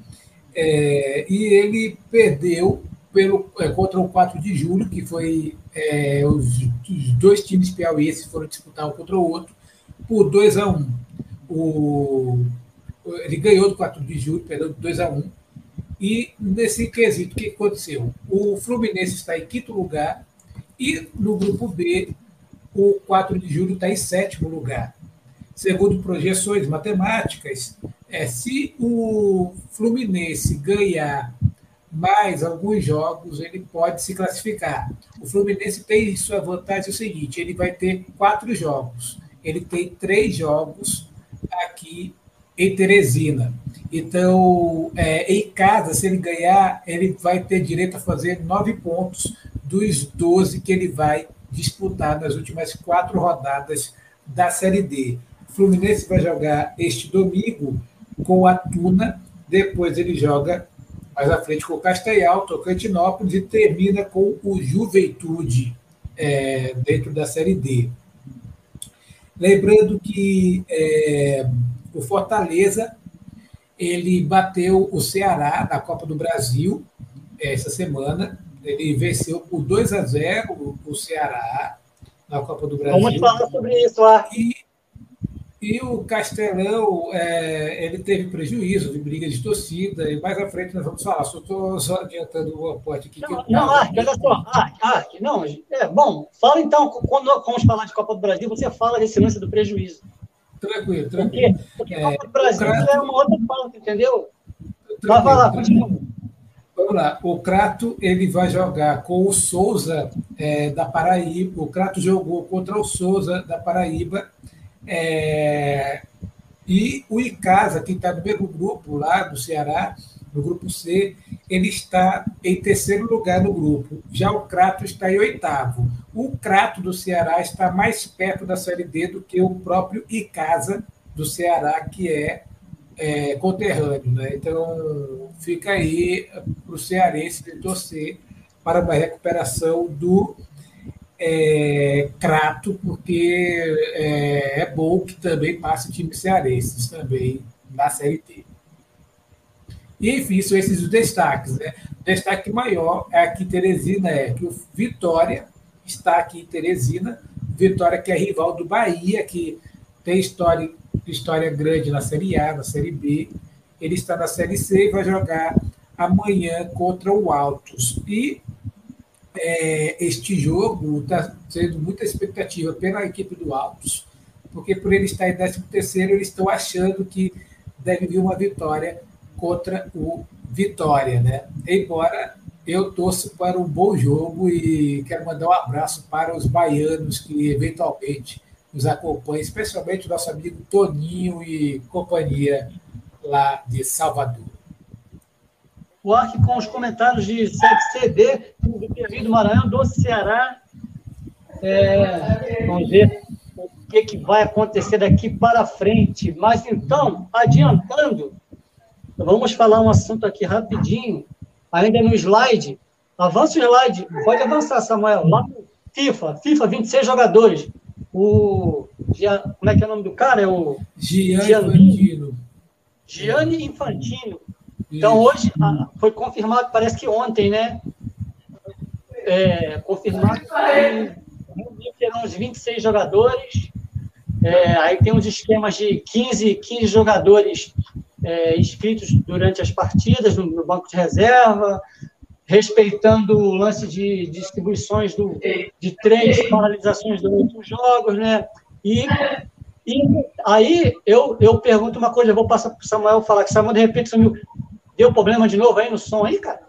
É, e ele perdeu pelo, é, contra o 4 de julho, que foi é, os, os, dois times piauienses foram disputar um contra o outro, por 2 a 1 um. Ele ganhou do 4 de julho, perdeu 2 a 1 um, E nesse quesito, o que aconteceu? O Fluminense está em quinto lugar e no grupo B, o 4 de julho está em sétimo lugar. Segundo projeções matemáticas, é, se o Fluminense ganhar mais alguns jogos, ele pode se classificar. O Fluminense tem sua vantagem o seguinte: ele vai ter quatro jogos. Ele tem três jogos aqui em Teresina. Então, é, em casa, se ele ganhar, ele vai ter direito a fazer nove pontos dos 12 que ele vai disputar nas últimas quatro rodadas da Série D. O Fluminense vai jogar este domingo com a Tuna, depois ele joga mais à frente com o Castellal, Tocantinópolis e termina com o Juventude é, dentro da Série D. Lembrando que é, o Fortaleza ele bateu o Ceará na Copa do Brasil é, essa semana. Ele venceu por 2 a 0 o Ceará na Copa do Brasil. Vamos falar sobre isso lá. E E o Castelão, é, ele teve prejuízo de briga de torcida, e mais à frente nós vamos falar. Só estou só adiantando o aporte aqui. Não, não Ark, olha só, Ark, Ark, não, é, bom, fala então, quando vamos falar de Copa do Brasil, você fala desse lance do prejuízo. Tranquilo, tranquilo. Porque, porque é, do Brasil é uma outra pauta, entendeu? Vai falar, continua. Vamos lá. O Crato ele vai jogar com o Souza é, da Paraíba. O Crato jogou contra o Souza da Paraíba. É, e o Icasa, que está no mesmo grupo lá do Ceará, no grupo C, ele está em terceiro lugar no grupo. Já o Crato está em oitavo. O Crato do Ceará está mais perto da Série D do que o próprio Icasa do Ceará, que é é, conterrâneo. Né? Então, fica aí para o cearense torcer para uma recuperação do é, Crato, porque é, é, bom que também passe times cearenses também na Série D. E, enfim, são esses os destaques. Né? O destaque maior é aqui em Teresina, é que o Vitória está aqui em Teresina, Vitória que é rival do Bahia, que tem história história grande na Série A, na Série B. Ele está na Série C e vai jogar amanhã contra o Altos. E é, este jogo está sendo muita expectativa pela equipe do Altos, porque por ele estar em 13 terceiro, eles estão achando que deve vir uma vitória contra o Vitória, né? Embora eu torço para um bom jogo e quero mandar um abraço para os baianos que eventualmente nos acompanha, especialmente o nosso amigo Toninho e companhia lá de Salvador. O Ark com os comentários de 7CD do Piauí do Maranhão, do Ceará. É, vamos ver o que, que vai acontecer daqui para frente. Mas então, adiantando, vamos falar um assunto aqui rapidinho, ainda no slide. Avança o slide, pode avançar, Samuel. Lá no FIFA, FIFA 26 jogadores o. Como é que é o nome do cara? É o. Gianni Infantino. Gianni Infantino. Então, hoje foi confirmado, parece que ontem, né? É, confirmado que terão uns 26 jogadores. É, aí tem uns esquemas de 15, 15 jogadores é, inscritos durante as partidas no, no banco de reserva, respeitando o lance de distribuições do, de três paralisações durante os jogos, né? E, e aí eu, eu pergunto uma coisa, eu vou passar para o Samuel falar que Samuel de repente sumiu. Deu problema de novo aí no som aí, cara?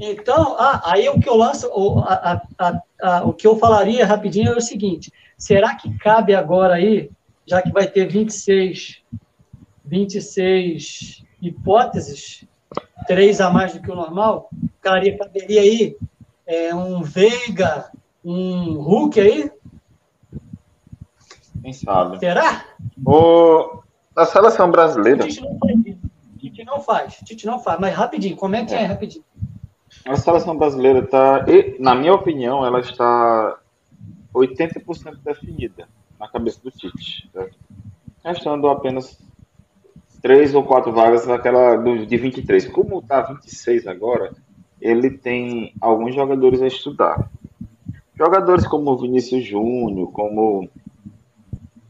Então, ah, aí o que eu lanço, o, a, a, a, o que eu falaria rapidinho é o seguinte: será que cabe agora aí, já que vai ter 26, 26 hipóteses, três a mais do que o normal, caberia, caberia aí é, um Veiga, um Hulk aí? Quem sabe? Será? O... A seleção brasileira. Tite não faz Tite não faz. Tite não faz. Mas rapidinho, como é que é, é rapidinho? A seleção brasileira está, na minha opinião, ela está 80% definida na cabeça do Tite. Tá? Restando apenas três ou quatro vagas naquela de 23. Como está 26 agora, ele tem alguns jogadores a estudar. Jogadores como o Vinícius Júnior, como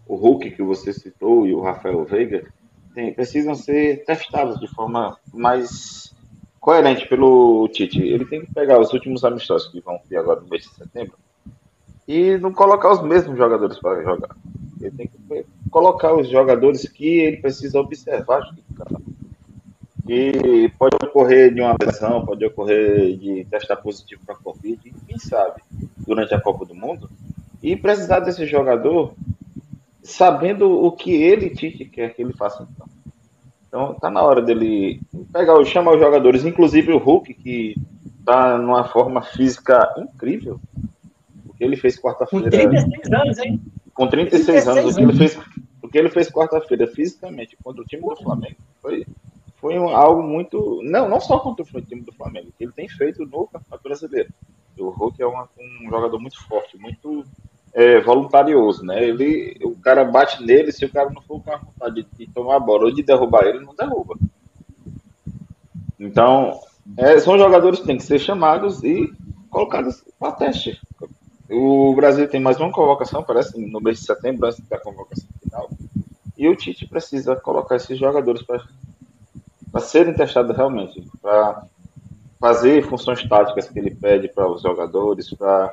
o Hulk que você citou e o Rafael Veiga, tem, precisam ser testados de forma mais coerente pelo Tite. Ele tem que pegar os últimos amistosos que vão ter agora no mês de setembro e não colocar os mesmos jogadores para jogar. Ele tem que colocar os jogadores que ele precisa observar E pode ocorrer de uma lesão, pode ocorrer de testar positivo para Covid, quem sabe, durante a Copa do Mundo. E precisar desse jogador sabendo o que ele Tite quer que ele faça então. Então tá na hora dele pegar, chamar os jogadores, inclusive o Hulk, que tá numa forma física incrível. O que ele fez quarta-feira. Com 36 anos, hein? Com 36, 36 anos, o que ele fez, o que ele fez quarta-feira fisicamente contra o time do Flamengo foi, foi um, algo muito. Não, não só contra o time do Flamengo, que ele tem feito no Campeonato Brasileiro. O Hulk é uma, um jogador muito forte, muito é, voluntarioso, né? Ele, o cara bate nele, se o cara não for com a vontade de, de tomar a bola ou de derrubar ele, não derruba. Então, é, são jogadores que têm que ser chamados e colocados para teste. O Brasil tem mais uma convocação, parece, no mês de setembro, antes da convocação final. E o Tite precisa colocar esses jogadores para serem testados realmente, para fazer funções táticas que ele pede para os jogadores, para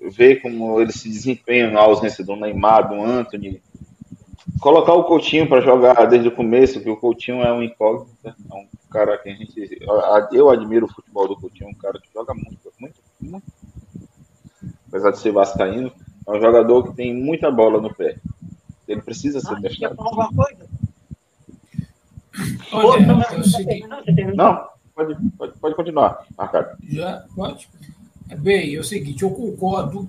ver como eles se desempenham na ausência do Neymar, do Anthony. Colocar o Coutinho para jogar desde o começo, que o Coutinho é um incógnito, é um cara que a gente. Eu admiro o futebol do Coutinho, um cara que joga muito, muito, muito. Apesar de ser vascaíno, é um jogador que tem muita bola no pé. Ele precisa ser ah, testado. Quer alguma coisa? Olha, é o seguinte... Não, pode, pode, pode continuar, Marcado. Já, pode. Bem, é o seguinte, eu concordo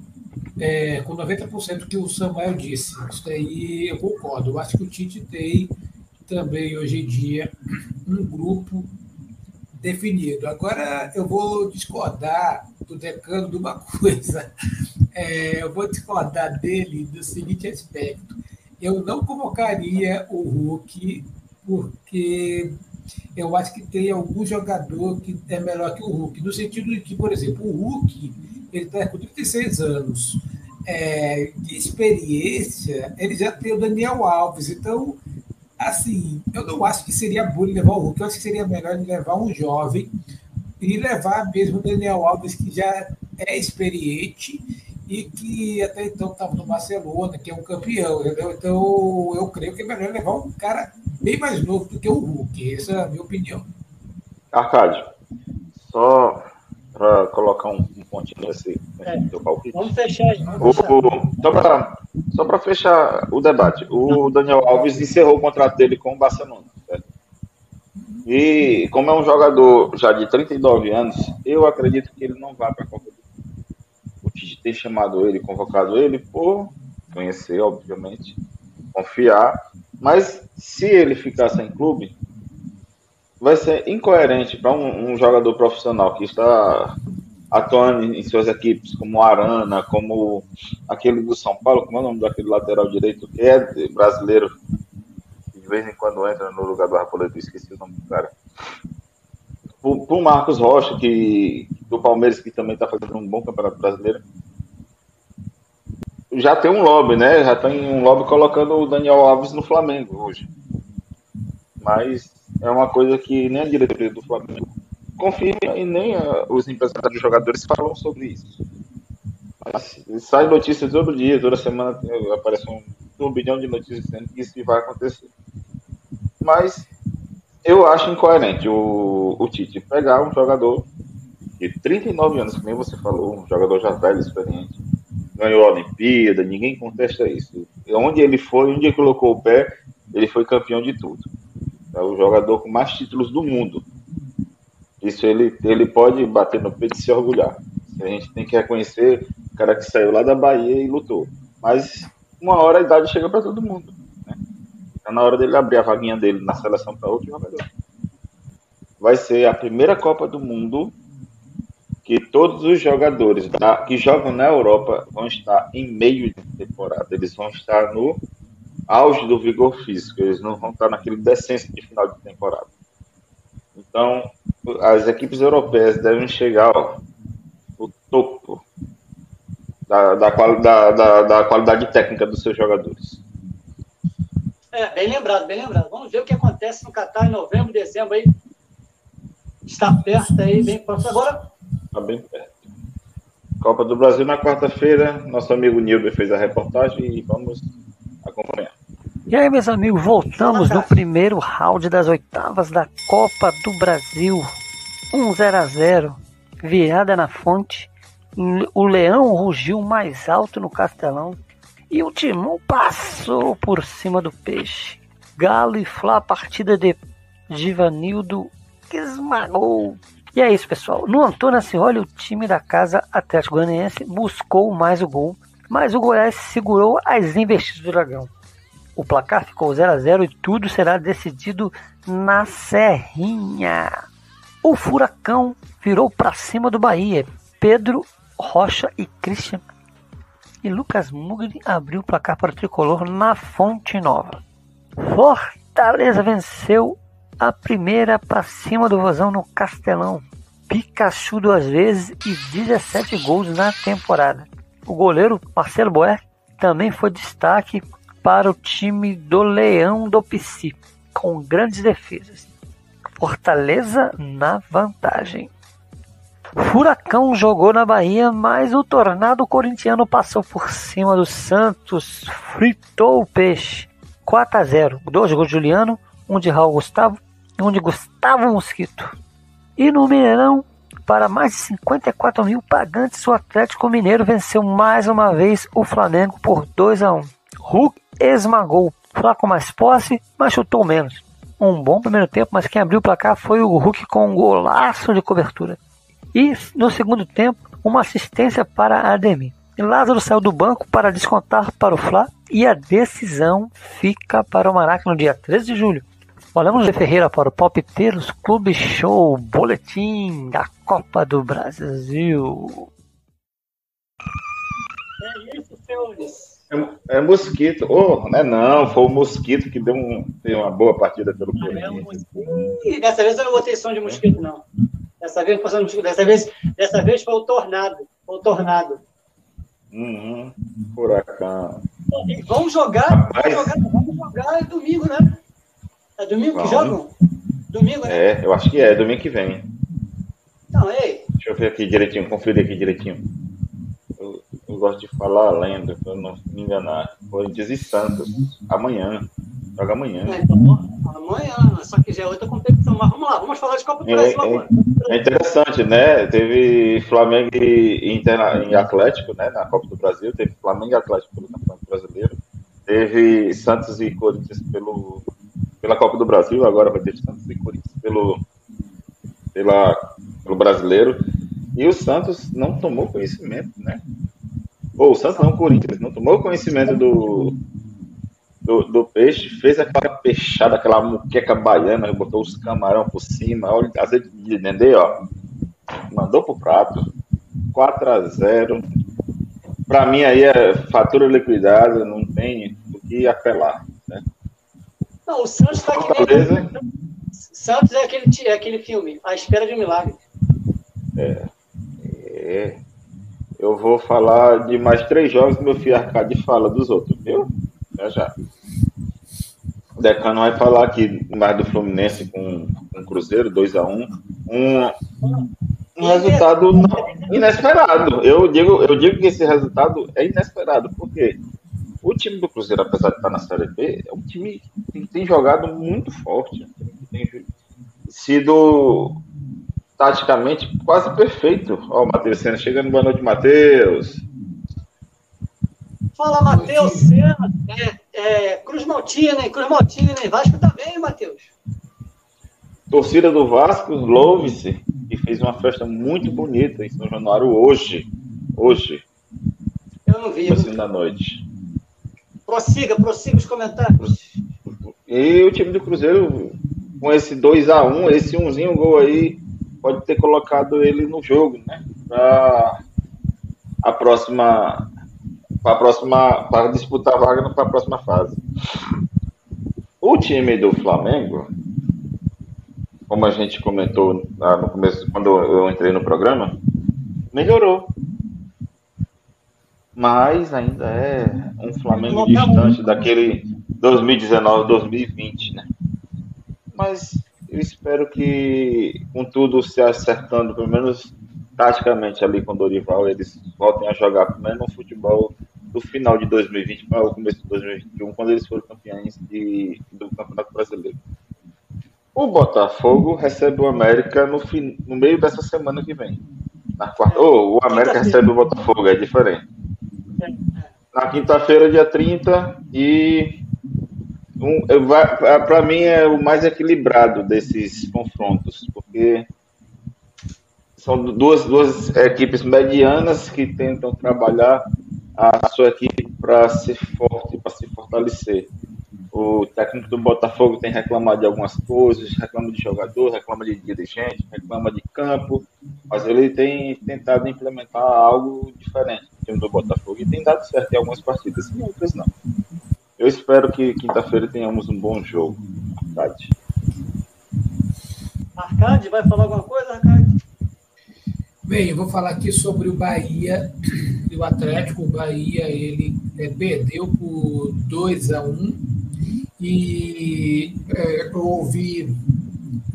é, com 90% que o Samuel disse. Isso aí eu concordo. Eu acho que o Tite tem também, hoje em dia, um grupo definido. Agora, eu vou discordar do decano de uma coisa. É, eu vou discordar dele do seguinte aspecto. Eu não convocaria o Hulk porque eu acho que tem algum jogador que é melhor que o Hulk, no sentido de que, por exemplo, o Hulk ele está com 36 anos é, de experiência, ele já tem o Daniel Alves, então, assim, eu não acho que seria bom levar o Hulk, eu acho que seria melhor levar um jovem e levar mesmo o Daniel Alves, que já é experiente e que até então estava no Barcelona, que é um campeão, entendeu? Então, eu creio que é melhor levar um cara bem mais novo do que o Hulk. Essa é a minha opinião. Arcádio, só para colocar um, um pontinho nesse, é. teu palpite. Vamos fechar. Vamos fechar. só para fechar o debate, o Daniel Alves encerrou o contrato dele com o Barcelona. Certo? E como é um jogador já de 39 anos, eu acredito que ele não vai para a Copa do Mundo. O Tite tem chamado ele, convocado ele por conhecer, obviamente, confiar mas se ele ficar sem clube, vai ser incoerente para um, um, jogador profissional que está atuando em suas equipes, como Arana, como aquele do São Paulo, como é o nome daquele lateral direito, que é brasileiro, de vez em quando entra no lugar do Rapoleto, esqueci o nome do cara. Para o Marcos Rocha, que, do Palmeiras, que também está fazendo um bom campeonato brasileiro já tem um lobby, né? Já tem um lobby colocando o Daniel Alves no Flamengo hoje. Mas é uma coisa que nem a diretoria do Flamengo confirma e nem a, os empresários dos jogadores falam sobre isso. Mas sai notícias todo dia, toda semana aparece um turbilhão de notícias dizendo que isso vai acontecer. Mas eu acho incoerente o, o Tite pegar um jogador de 39 anos, que nem você falou, um jogador já velho, experiente, ganhou a Olimpíada, ninguém contesta isso. Onde ele foi, onde ele colocou o pé, ele foi campeão de tudo. É o jogador com mais títulos do mundo. Isso ele, ele pode bater no peito e se orgulhar. A gente tem que reconhecer o cara que saiu lá da Bahia e lutou. Mas uma hora a idade chega para todo mundo. Né? Tá na hora dele abrir a vaguinha dele na seleção para outro jogador. Vai ser a primeira Copa do Mundo que todos os jogadores da, que jogam na Europa vão estar em meio de temporada. Eles vão estar no auge do vigor físico. Eles não vão estar naquele descenso de final de temporada. Então, as equipes europeias devem chegar ao topo da, da, da, da, da qualidade técnica dos seus jogadores. É, bem lembrado, bem lembrado. Vamos ver o que acontece no Catar em novembro, dezembro aí. Está perto aí, bem próximo. Agora, Está bem perto. Copa do Brasil na quarta-feira. Nosso amigo Nilber fez a reportagem e vamos acompanhar. E aí, meus amigos, voltamos no primeiro round das oitavas da Copa do Brasil. 1 0 a 0 virada na fonte. O Leão rugiu mais alto no Castelão. E o Timão passou por cima do peixe. Galo e Flá, partida de Givanildo esmagou e é isso, pessoal. No Antônio Ascioli, o time da casa Atlético Goianiense buscou mais o gol, mas o Goiás segurou as investidas do Dragão. O placar ficou 0 a 0 e tudo será decidido na Serrinha. O Furacão virou para cima do Bahia. Pedro Rocha e Christian e Lucas Mugni abriu o placar para o tricolor na Fonte Nova. Fortaleza venceu a primeira para cima do Vozão no Castelão. Pikachu duas vezes e 17 gols na temporada. O goleiro Marcelo Boer também foi destaque para o time do Leão do Pici, com grandes defesas. Fortaleza na vantagem. Furacão jogou na Bahia, mas o tornado corintiano passou por cima do Santos, fritou o peixe. 4 a 0. Dois gols de Juliano, um de Raul Gustavo e um de Gustavo Mosquito. E no Mineirão, para mais de 54 mil pagantes, o Atlético Mineiro venceu mais uma vez o Flamengo por 2 a 1. Hulk esmagou, com mais posse, mas chutou menos. Um bom primeiro tempo, mas quem abriu o placar foi o Hulk com um golaço de cobertura. E no segundo tempo, uma assistência para Ademir. Lázaro saiu do banco para descontar para o Fla e a decisão fica para o Maraca no dia 13 de julho. Olhamos de Ferreira para o Palpiteiros Clube Show, boletim da Copa do Brasil. É isso, senhores. É, é mosquito. Oh, não é não, foi o mosquito que deu, um, deu uma boa partida pelo Ah, é Corinthians. Ih, Dessa vez eu não botei som de mosquito, não. Dessa vez, mosquito. dessa vez, dessa vez foi o tornado. Foi o tornado. Uhum. Furacão. E vão jogar, vão Rapaz. jogar, vão jogar é domingo, né? É domingo que Vamos. jogam? Domingo, né? É, eu acho que é, domingo que vem. Não, ei, Deixa eu ver aqui direitinho, conferir aqui direitinho. Eu, gosto de falar a lenda, pra eu não me enganar. Corinthians e Santos. Amanhã. Joga amanhã. né, então, amanhã, só que já é outra competição. Mas vamos lá, vamos falar de Copa do É, Brasil é. agora. É interessante, né? Teve Flamengo e Interna em Atlético, né? Na Copa do Brasil. Teve Flamengo e Atlético pelo Campeonato Brasileiro. Teve Santos e Corinthians pelo, pela Copa do Brasil. Agora vai ter Santos e Corinthians pelo, pela, pelo Brasileiro. E o Santos não tomou conhecimento, né? Ou o Santos não, o Corinthians não tomou conhecimento do, do, do peixe, fez aquela peixada, aquela muqueca baiana, botou os camarão por cima, olha, azeite de dendê, ó. Mandou pro prato. 4 a 0 Para mim aí é fatura liquidada, não tem o que apelar. Né? Não, o Santos está aqui Fortaleza. Santos é aquele, é aquele filme, A Espera de um Milagre. É. Eu vou falar de mais três jogos que meu filho Arcade fala dos outros, viu? Já já. O Decano vai falar aqui mais do Fluminense com, o Cruzeiro, 2x1. Um, um resultado não- inesperado. Eu digo, eu digo que esse resultado é inesperado, porque o time do Cruzeiro, apesar de estar na Série B, é um time que tem jogado muito forte. um tem sido taticamente quase perfeito. Ó, o Matheus Senna chegando. Boa noite, Matheus. Fala, Matheus, Senna, é, é, Cruz Maltina? Cruz Maltina? Vasco tá bem, Matheus. Torcida do Vasco, louve-se, que fez uma festa muito bonita em São Januário hoje. Hoje, Eu não vi. assim da noite. Prossiga, prossiga os comentários. E o time do Cruzeiro, com esse 2x1, esse umzinho gol aí, pode ter colocado ele no jogo, né? Para a próxima. Para a próxima. Para disputar a vaga para a próxima fase. O time do Flamengo, como a gente comentou no começo, quando eu entrei no programa, melhorou. Mas ainda é um Flamengo distante daquele 2019, 2020, né? Mas eu espero que, com tudo se acertando, pelo menos taticamente ali com o Dorival, eles voltem a jogar pelo menos um futebol do final de 2020 para o começo de 2021, quando eles foram campeões de, do Campeonato Brasileiro. O Botafogo recebe o América no, fim, no meio dessa semana que vem. Na quarta, oh, o América recebe o Botafogo, é diferente. Na quinta-feira, dia 30, e um, para mim é o mais equilibrado desses confrontos, porque são duas, duas equipes medianas que tentam trabalhar a sua equipe para ser forte, para se fortalecer. O técnico do Botafogo tem reclamado de algumas coisas, reclama de jogador, reclama de dirigente, reclama de campo, mas ele tem tentado implementar algo diferente no time do Botafogo e tem dado certo em algumas partidas, em outras não. Eu espero que quinta-feira tenhamos um bom jogo. Verdade. Arcade, vai falar alguma coisa, Arcade? Bem, eu vou falar aqui sobre o Bahia e o Atlético. O Bahia, ele é, perdeu por 2 a 1 um, e é, eu ouvi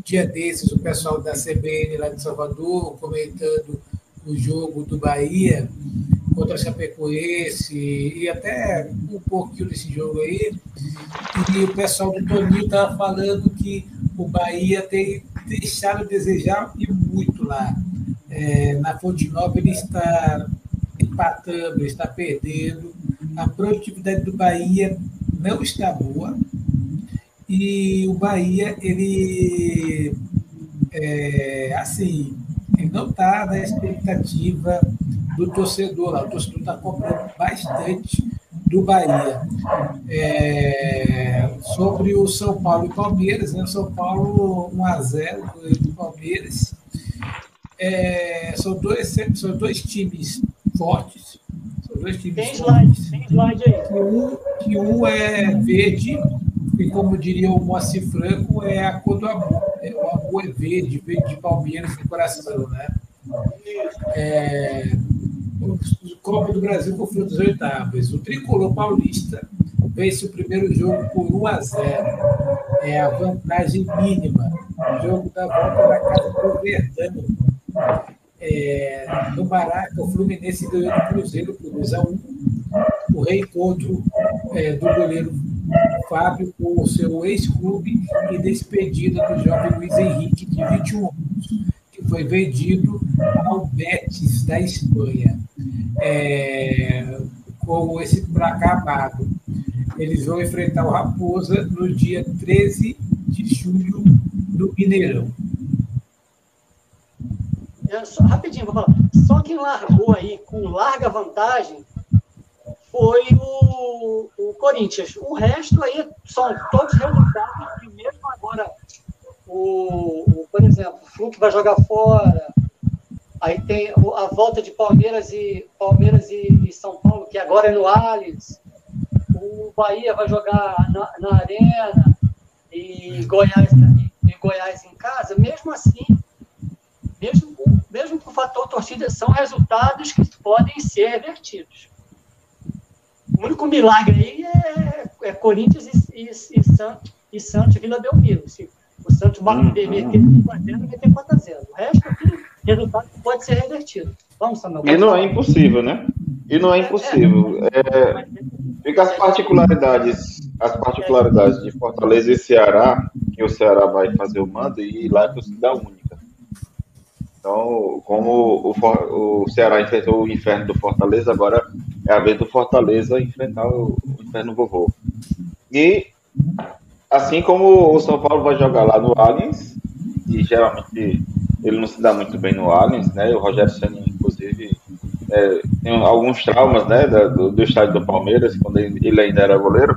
dia desses o pessoal da CBN lá de Salvador comentando o jogo do Bahia contra a Chapecoense e até um pouquinho desse jogo aí. E o pessoal do Toninho estava falando que o Bahia tem deixado a desejar e muito lá. É, na Fonte Nova ele está empatando, está perdendo. A produtividade do Bahia não está boa. E o Bahia, ele, é, assim, ele não está na expectativa do torcedor lá. O torcedor está comprando bastante do Bahia. É, sobre o São Paulo e Palmeiras, né? São Paulo 1 a 0 do Palmeiras. É, são, dois, são dois times fortes. São dois times tem slide, tem slide aí. Que um, que um é verde, e como diria o Moacir Franco, é a cor do amor. É, o amor é verde, verde de Palmeiras no coração, né? É, o Copa do Brasil confronto das oitavas. O tricolor paulista vence o primeiro jogo por 1 a 0. É a vantagem mínima. O jogo da volta na casa do Verdão. É, no Maraca, o Fluminense ganhou do Cruzeiro por 2 a 1. O reencontro é, do goleiro Fábio com o seu ex-clube e despedida do jovem Luiz Henrique, de 21 anos foi vendido ao Betis da Espanha, é, com esse placar amado. Eles vão enfrentar o Raposa no dia 13 de julho no Mineirão. Só, rapidinho, vou falar. Só quem largou aí com larga vantagem foi o, o Corinthians. O resto aí são todos resultados que mesmo agora o, o, por exemplo, o Fluke vai jogar fora. Aí tem a volta de Palmeiras e Palmeiras e, e São Paulo, que agora é no Allianz. O Bahia vai jogar na, na Arena e Goiás, e Goiás em casa. Mesmo assim, mesmo, mesmo com o fator torcida, são resultados que podem ser revertidos. O único milagre aí é, é Corinthians e, e, e, Santos, e Santos Vila Belmiro. Se o Santos bate uhum. meter 5 a 0 meter 4 a 0 O resto é tudo resultado que pode ser revertido. Vamos, Samuel. E não é impossível, né? E não é impossível. É, fica as particularidades, as particularidades de Fortaleza e Ceará, que o Ceará vai fazer o mando e lá é torcida única. Então, como o, o Ceará enfrentou o inferno do Fortaleza, agora é a vez do Fortaleza enfrentar o, o inferno vovô. E Assim como o São Paulo vai jogar lá no Allianz, e geralmente ele não se dá muito bem no Allianz, né? O Rogério Senna, inclusive, é, tem alguns traumas, né, do, do estádio do Palmeiras, quando ele, ainda era goleiro.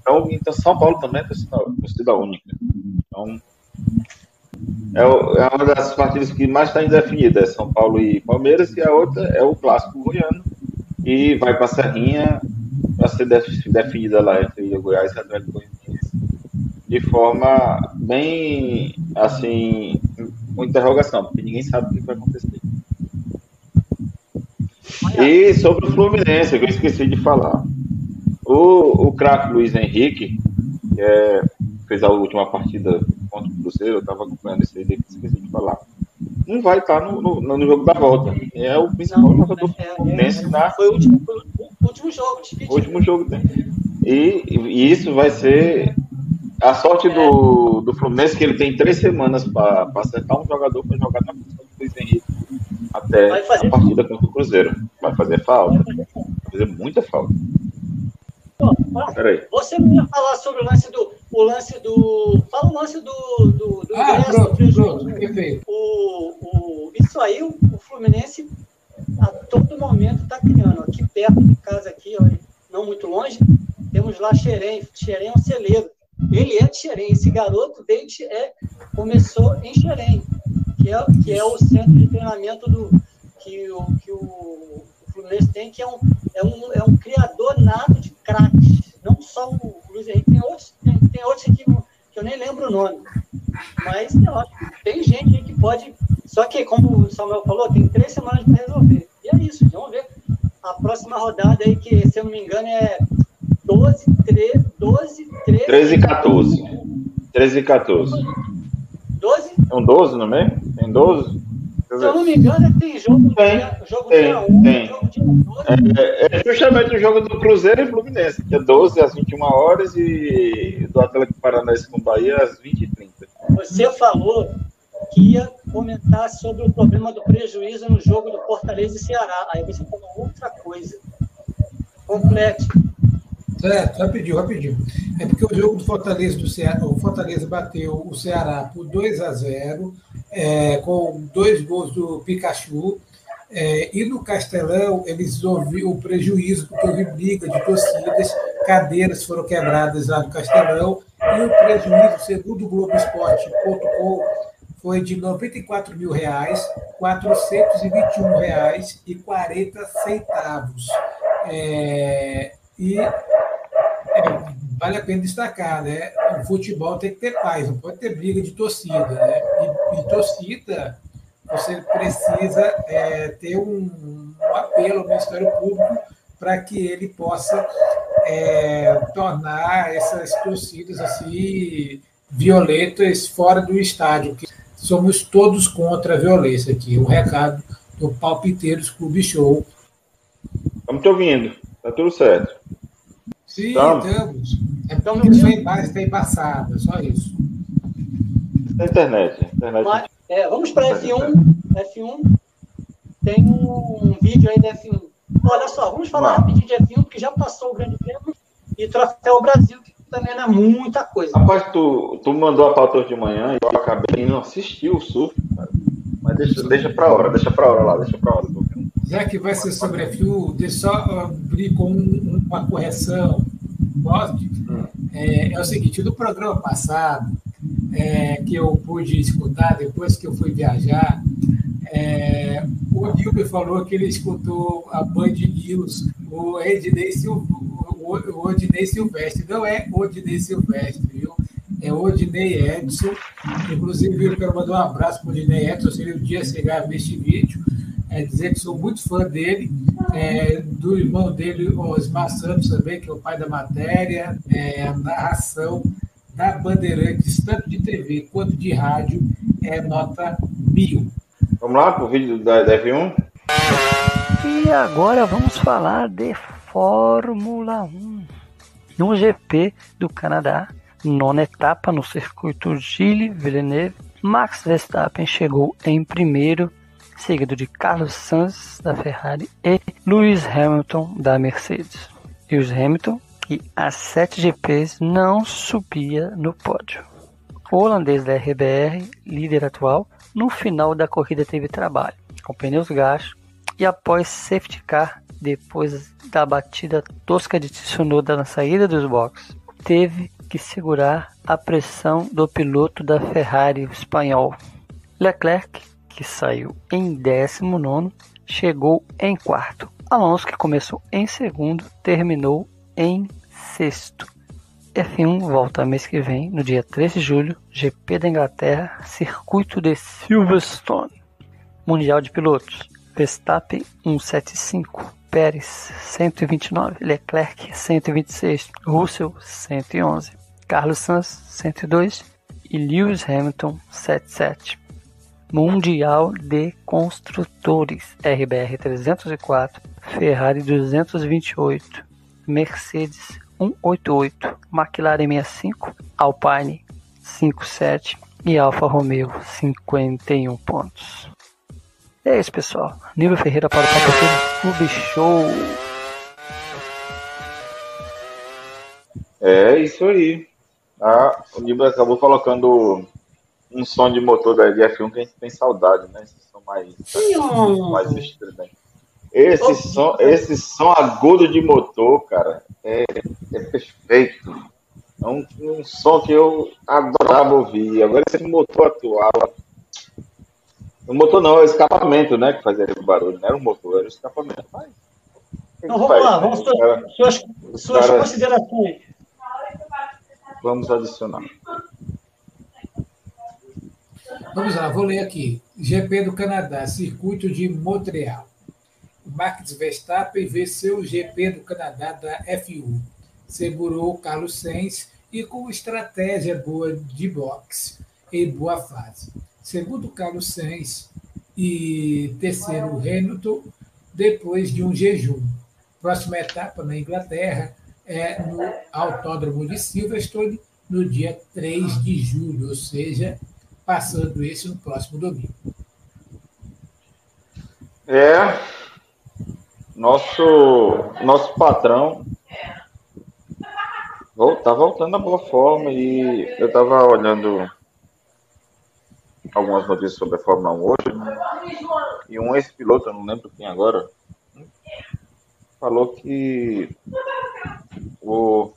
Então, então São Paulo também é torcida, torcida única. Então, é, é, uma das partidas que mais está indefinida, é São Paulo e Palmeiras, e a outra é o clássico goiano, e vai para a Serrinha para ser definida lá entre o Goiás e o Atlético de forma bem, assim, com interrogação, porque ninguém sabe o que vai acontecer. E sobre o Fluminense, que eu esqueci de falar. O, o craque Luiz Henrique, que é, fez a última partida contra o Cruzeiro, eu estava acompanhando esse aí, esqueci de falar. Não vai estar no, no, no jogo da volta. É o principal jogador do é, é, Fluminense é, na. Foi o último, o último jogo, O último jogo. E, e isso vai ser a sorte do, do Fluminense é que ele tem três semanas para acertar um jogador para jogar na posição do Luiz Henrique até a partida contra o Cruzeiro. Vai fazer falta? Vai fazer muita falta. Peraí. Você não ia falar sobre o lance do. O lance do. Fala o lance do. do, do ah, pronto, pronto, perfeito. O, o, isso aí, o, o Fluminense a todo momento está criando. Aqui perto de casa, aqui, ó, não muito longe, temos lá Xerém. Xerém é um celeiro. Ele é de Xerém. Esse garoto desde é, começou em Xerém, que é, que é o centro de treinamento do, que, o, que o, o Fluminense tem, que é um, é um, é um criador nato de craques. Não só o Luiz Henrique, tem outros, tem, tem outros aqui que eu nem lembro o nome. Mas tem gente aí que pode. Só que, como o Samuel falou, tem três semanas para resolver. E é isso, vamos ver. a próxima rodada aí, que se eu não me engano é 12, 13, 12, 13. 13 e 14. 13 e 14. 12? Tem um 12 no meio? Tem 12? Deixa eu Se eu não me engano, tem jogo, Tem, dia, jogo tem, dia 1, tem. jogo dia 12. É, é justamente o jogo do Cruzeiro e Fluminense, que é 12 às 21 horas e do Atlético Paranaense com Bahia às 20 e 30. Você falou que ia comentar sobre o problema do prejuízo no jogo do Fortaleza e Ceará. Aí você falou outra coisa. Complete. Certo, rapidinho, rapidinho. É porque o jogo do Fortaleza do Ceará, o Fortaleza bateu o Ceará por 2 a 0 é, com dois gols do Pikachu. É, e no Castelão, eles ouviram o prejuízo, porque houve briga de torcidas, cadeiras foram quebradas lá no Castelão, e o prejuízo, segundo o Globoesporte.com, foi de 94 mil reais, 421 reais e 40 centavos. É, e é, vale a pena destacar, né? O futebol tem que ter paz, não pode ter briga de torcida, né? E, e torcida, você precisa é, ter um, um apelo ao Ministério Público para que ele possa é, tornar essas torcidas assim violentas fora do estádio. Que somos todos contra a violência aqui. O recado do Palpiteiros Clube Show. Estamos te ouvindo, tá tudo certo. Sim, Estamos. estamos. É Estamos porque sua ouvindo. imagem está embaçada, só isso. Internet. internet. Mas, é, vamos para F1. F1. Tem um vídeo aí da F1. Olha só, vamos falar rapidinho de F1, porque já passou o Grande Prêmio e Troféu Brasil, que também não é muita coisa. Rapaz, tu, tu mandou a pauta hoje de manhã e eu acabei não assisti o surf, cara. Mas deixa, deixa pra hora, deixa pra hora lá, deixa pra hora. Já que vai ser sobre a FIU, deixa eu só abrir com um- uma correção. Pode? É, é o seguinte, no programa passado, é, que eu pude escutar depois que eu fui viajar, é, o Nilber falou que ele escutou a Band News, o Ednei, o, Silvestre. Não é Odinei Silvestre, viu? É Odinei Edson. Inclusive, eu quero mandar um abraço para o Odinei Edson, se ele um dia chegar a ver este vídeo. É dizer que sou muito fã dele, é, do irmão dele, Osmar Santos também, que é o pai da matéria, é, a narração da Bandeirantes, tanto de TV quanto de rádio, é nota mil. Vamos lá pro vídeo da, da F1? E agora vamos falar de Fórmula 1. No GP do Canadá, nona etapa no circuito Gilles Villeneuve, Max Verstappen chegou em primeiro, seguido de Carlos Sainz da Ferrari e Lewis Hamilton da Mercedes. Lewis Hamilton, que há sete GPs não subia no pódio. O holandês da RBR, líder atual, no final da corrida teve trabalho, com pneus gastos e após safety car, depois da batida tosca de Tsunoda na saída dos boxes, teve que segurar a pressão do piloto da Ferrari espanhol. Leclerc, que saiu em 19, chegou em quarto. Alonso, que começou em segundo, terminou em sexto. F1 volta mês que vem, no dia 3 de julho, GP da Inglaterra, circuito de Silverstone. Mundial de Pilotos. Verstappen 175, Pérez 129, Leclerc 126, Russell 111, Carlos Sainz 102 e Lewis Hamilton 77. Mundial de Construtores RBR 304, Ferrari 228, Mercedes 188, McLaren 65, Alpine 57 e Alfa Romeo 51 pontos. É isso, pessoal. Nível Ferreira para o Papo Clube Show. É isso aí. Ah, o Nibra acabou colocando um som de motor da F1 que a gente tem saudade, né? Esse som mais, mais estridente. Esse som, esse som agudo de motor, cara, é, é perfeito. É um, um som que eu adorava ouvir. Agora esse motor atual. O motor não, é o escapamento, né? Que fazia aquele barulho. Não era o motor, era o escapamento. Mas, Então vamos lá, vamos Os cara- suas, suas cara- considerações. Vamos adicionar. Vamos lá, vou ler aqui. GP do Canadá, circuito de Montreal. Max Verstappen venceu o GP do Canadá da F1. Segurou Carlos Sainz e com estratégia boa de boxe em boa fase. Segundo Carlos Sainz e terceiro Hamilton, depois de um jejum. Próxima etapa na Inglaterra é no Autódromo de Silverstone, no dia 3 de julho, ou seja, passando esse no próximo domingo. É, nosso, nosso patrão tá voltando na boa forma e eu estava olhando algumas notícias sobre a Fórmula 1 hoje né? e um ex-piloto, não lembro quem agora, falou que o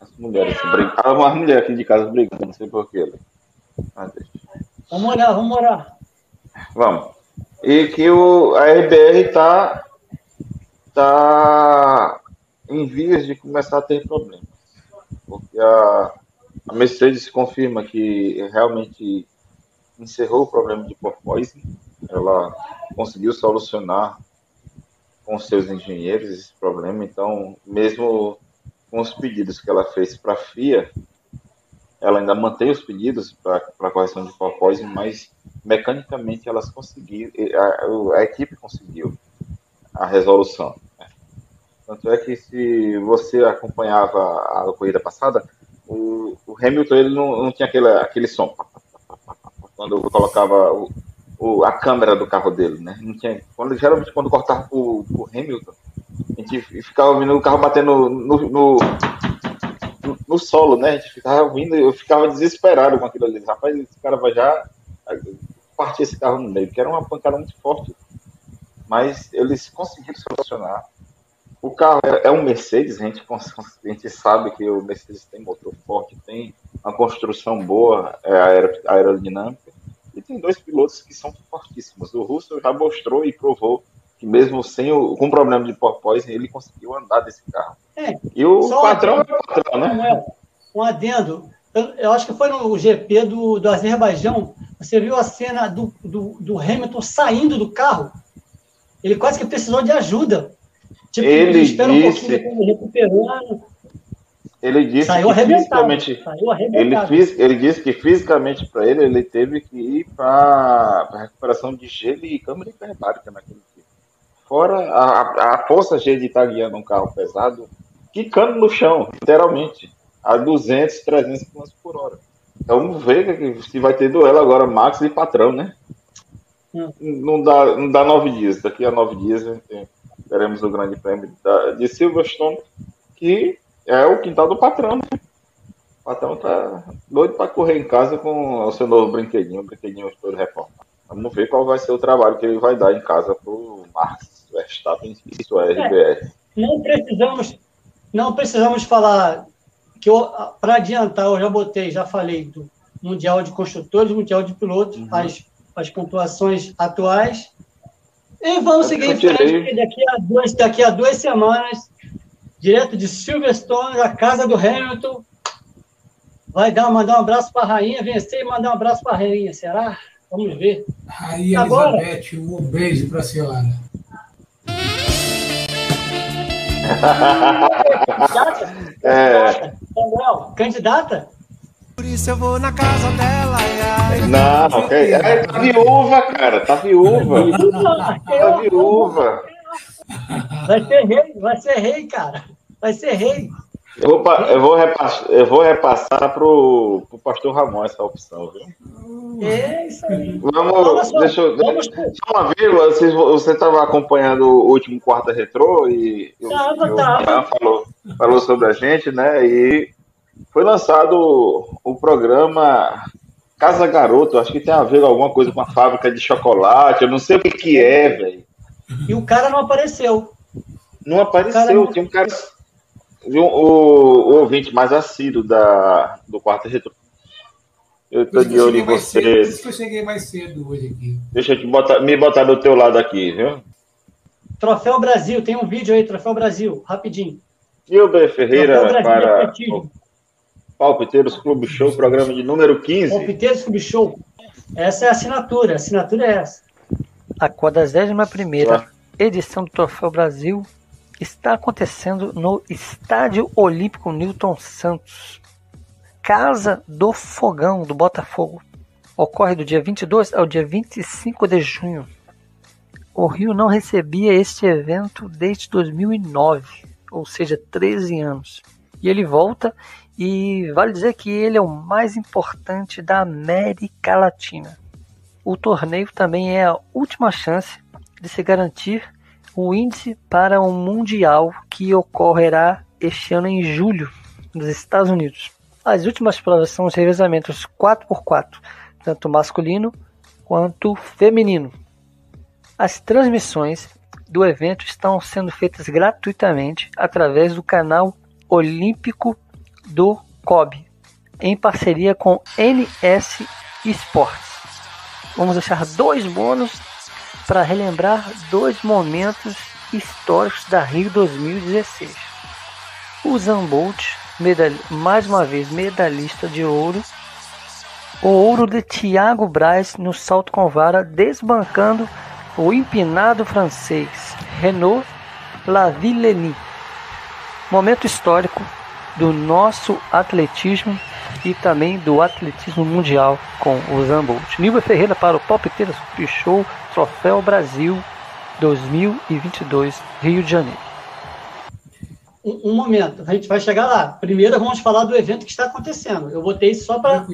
as mulheres brigam, ah, uma mulher aqui de casa brigando, não sei porquê. Ah, vamos orar, vamos orar. Vamos. E que o, a RBR está tá em vias de começar a ter problemas. Porque a, a Mercedes confirma que realmente encerrou o problema de porpoise. Ela conseguiu solucionar com seus engenheiros esse problema. Então, mesmo com os pedidos que ela fez para a FIA, ela ainda mantém os pedidos para correção de porpoise, mas mecanicamente elas conseguiram, a, a, equipe conseguiu a resolução. Né? Tanto é que se você acompanhava a corrida passada, o, o Hamilton ele não, não tinha aquele, aquele som quando colocava o, a câmera do carro dele, né? Não tinha, quando, geralmente quando cortava o, o Hamilton, a gente ficava ouvindo o carro batendo no, no, no, no solo, né? A gente ficava ouvindo, eu ficava desesperado com aquilo ali. Rapaz, esse cara vai já partir esse carro no meio, que era uma pancada muito forte. Mas eles conseguiram solucionar. O carro é, é um Mercedes, a gente, a gente sabe que o Mercedes tem motor forte, tem uma construção boa é, aerodinâmica, e tem dois pilotos que são fortíssimos. O Russell já mostrou e provou que mesmo sem o, com problema de porpoise, ele conseguiu andar desse carro. É, e o patrão é o patrão, né? Um adendo. Eu, eu, acho que foi no GP do, do Azerbaijão, você viu a cena do, do, do, Hamilton saindo do carro? Ele quase que precisou de ajuda. Tipo, ele espera um disse, pouquinho, recuperando. Ele disse saiu que fisicamente, saiu ele, ele disse que fisicamente para ele ele teve que ir para recuperação de gelo e câmara hiperbárica naquele dia. Fora a, a força G de estar guiando um carro pesado, quicando no chão, literalmente, a 200, 300 km por hora. Então vamos ver se vai ter duelo agora, Max e Patrão, né? Hum. Não, dá, não dá nove dias. Daqui a nove dias teremos o Grande Prêmio de Silverstone, que é o quintal do patrão. Né? O patrão tá doido para correr em casa com o seu novo brinquedinho, o brinquedinho todo reformado. Vamos ver qual vai ser o trabalho que ele vai dar em casa pro Max Verstappen e sua RBR. É, não precisamos, não precisamos falar que para adiantar, eu já botei, já falei do Mundial de Construtores, Mundial de Pilotos, uhum. as, as pontuações atuais. E vamos seguir em frente, daqui a, duas, daqui a duas semanas, direto de Silverstone, da casa do Hamilton, vai dar, mandar um abraço para a rainha, vencer e mandar um abraço para a rainha, será? Vamos ver. Rainha Agora, Elizabeth, um beijo para a senhora. é. Samuel, candidata? Por isso eu vou na casa dela. Não, é, é, tá viúva, cara, tá viúva. tá viúva. Vai ser rei, vai ser rei, cara. Vai ser rei. Eu vou, eu vou, repassar, eu vou repassar pro, pro pastor Ramon essa opção, viu? É isso aí. Vamos, só, deixa eu. Vamos... Só uma vírgula, você estava acompanhando o último quarta retrô e tava, falou, falou sobre a gente, né? E foi lançado o programa Casa Garoto, acho que tem a ver com alguma coisa com a fábrica de chocolate, eu não sei o que, que é, velho. E o cara não apareceu. Não apareceu, não... tem um cara o, o, o ouvinte mais assíduo da, do quarto retro. Eu tô de olho em você. Por isso que eu cheguei mais cedo hoje aqui. Deixa eu te botar, me botar do teu lado aqui, viu? Troféu Brasil, tem um vídeo aí, Troféu Brasil, rapidinho. Gilber Ferreira para Palpiteiros Clube Show, programa de número 15. Palpiteiros Clube Show. Essa é a assinatura, a assinatura é essa. A 41ª edição do Troféu Brasil está acontecendo no Estádio Olímpico Newton Santos, Casa do Fogão do Botafogo. Ocorre do dia 22 ao dia 25 de junho. O Rio não recebia este evento desde 2009, ou seja, 13 anos. E ele volta e vale dizer que ele é o mais importante da América Latina. O torneio também é a última chance de se garantir o índice para o Mundial que ocorrerá este ano em julho nos Estados Unidos. As últimas provas são os revezamentos 4x4, tanto masculino quanto feminino. As transmissões do evento estão sendo feitas gratuitamente através do canal Olímpico do COB, em parceria com NS Esportes. Vamos deixar dois bônus para relembrar dois momentos históricos da Rio 2016. O Zambolt, mais uma vez medalhista de ouro, o ouro de Thiago Braz no salto com vara, desbancando o empinado francês Renaud Lavillenie. Momento histórico do nosso atletismo e também do atletismo mundial com o Zambolt. Nilva Ferreira para o Palpiteira Super Show Troféu Brasil 2022 Rio de Janeiro. Um, um, momento, a gente vai chegar lá. Primeiro vamos falar do evento que está acontecendo. Eu botei só para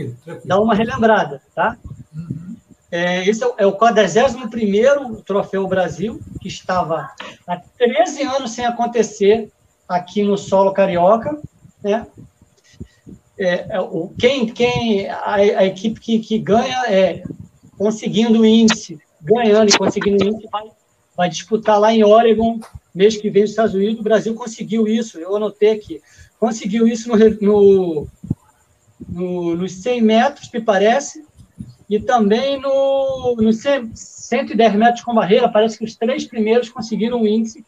dar uma relembrada, tá? Uhum. É, esse é o 41 é Troféu Brasil, que estava há 13 anos sem acontecer aqui no solo carioca, né? É, é, o, quem, quem a, a equipe que, que ganha é conseguindo o índice, ganhando e conseguindo o índice, vai, vai disputar lá em Oregon, mês que vem nos Estados Unidos. O Brasil conseguiu isso, eu anotei aqui. Conseguiu isso no, no, no, nos 100 metros, me parece, e também no, no 100, 110 metros com barreira. Parece que os três primeiros conseguiram o índice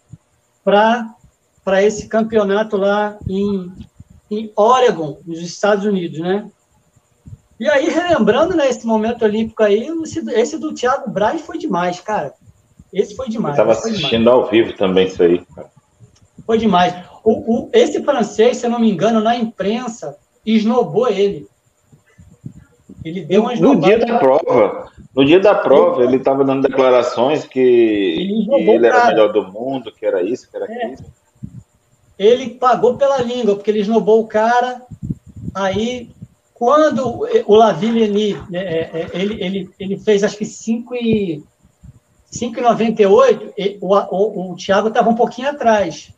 para esse campeonato lá em, em Oregon, nos Estados Unidos, né? E aí, relembrando né, esse momento olímpico aí, esse do Thiago Braz foi demais, cara. Esse foi demais. Eu estava assistindo demais. ao vivo também isso aí. Foi demais. O, o, esse francês, se eu não me engano, na imprensa, esnobou ele. Ele deu uma No dia da prova, no dia da prova, ele estava dando declarações que ele, que ele era o melhor do mundo, que era isso, que era é. aquilo ele pagou pela língua, porque ele esnobou o cara. Aí, quando o Lavillenie, né, é, é, ele, ele, ele fez acho que 5 e 5,98, o, o, o Thiago estava um pouquinho atrás.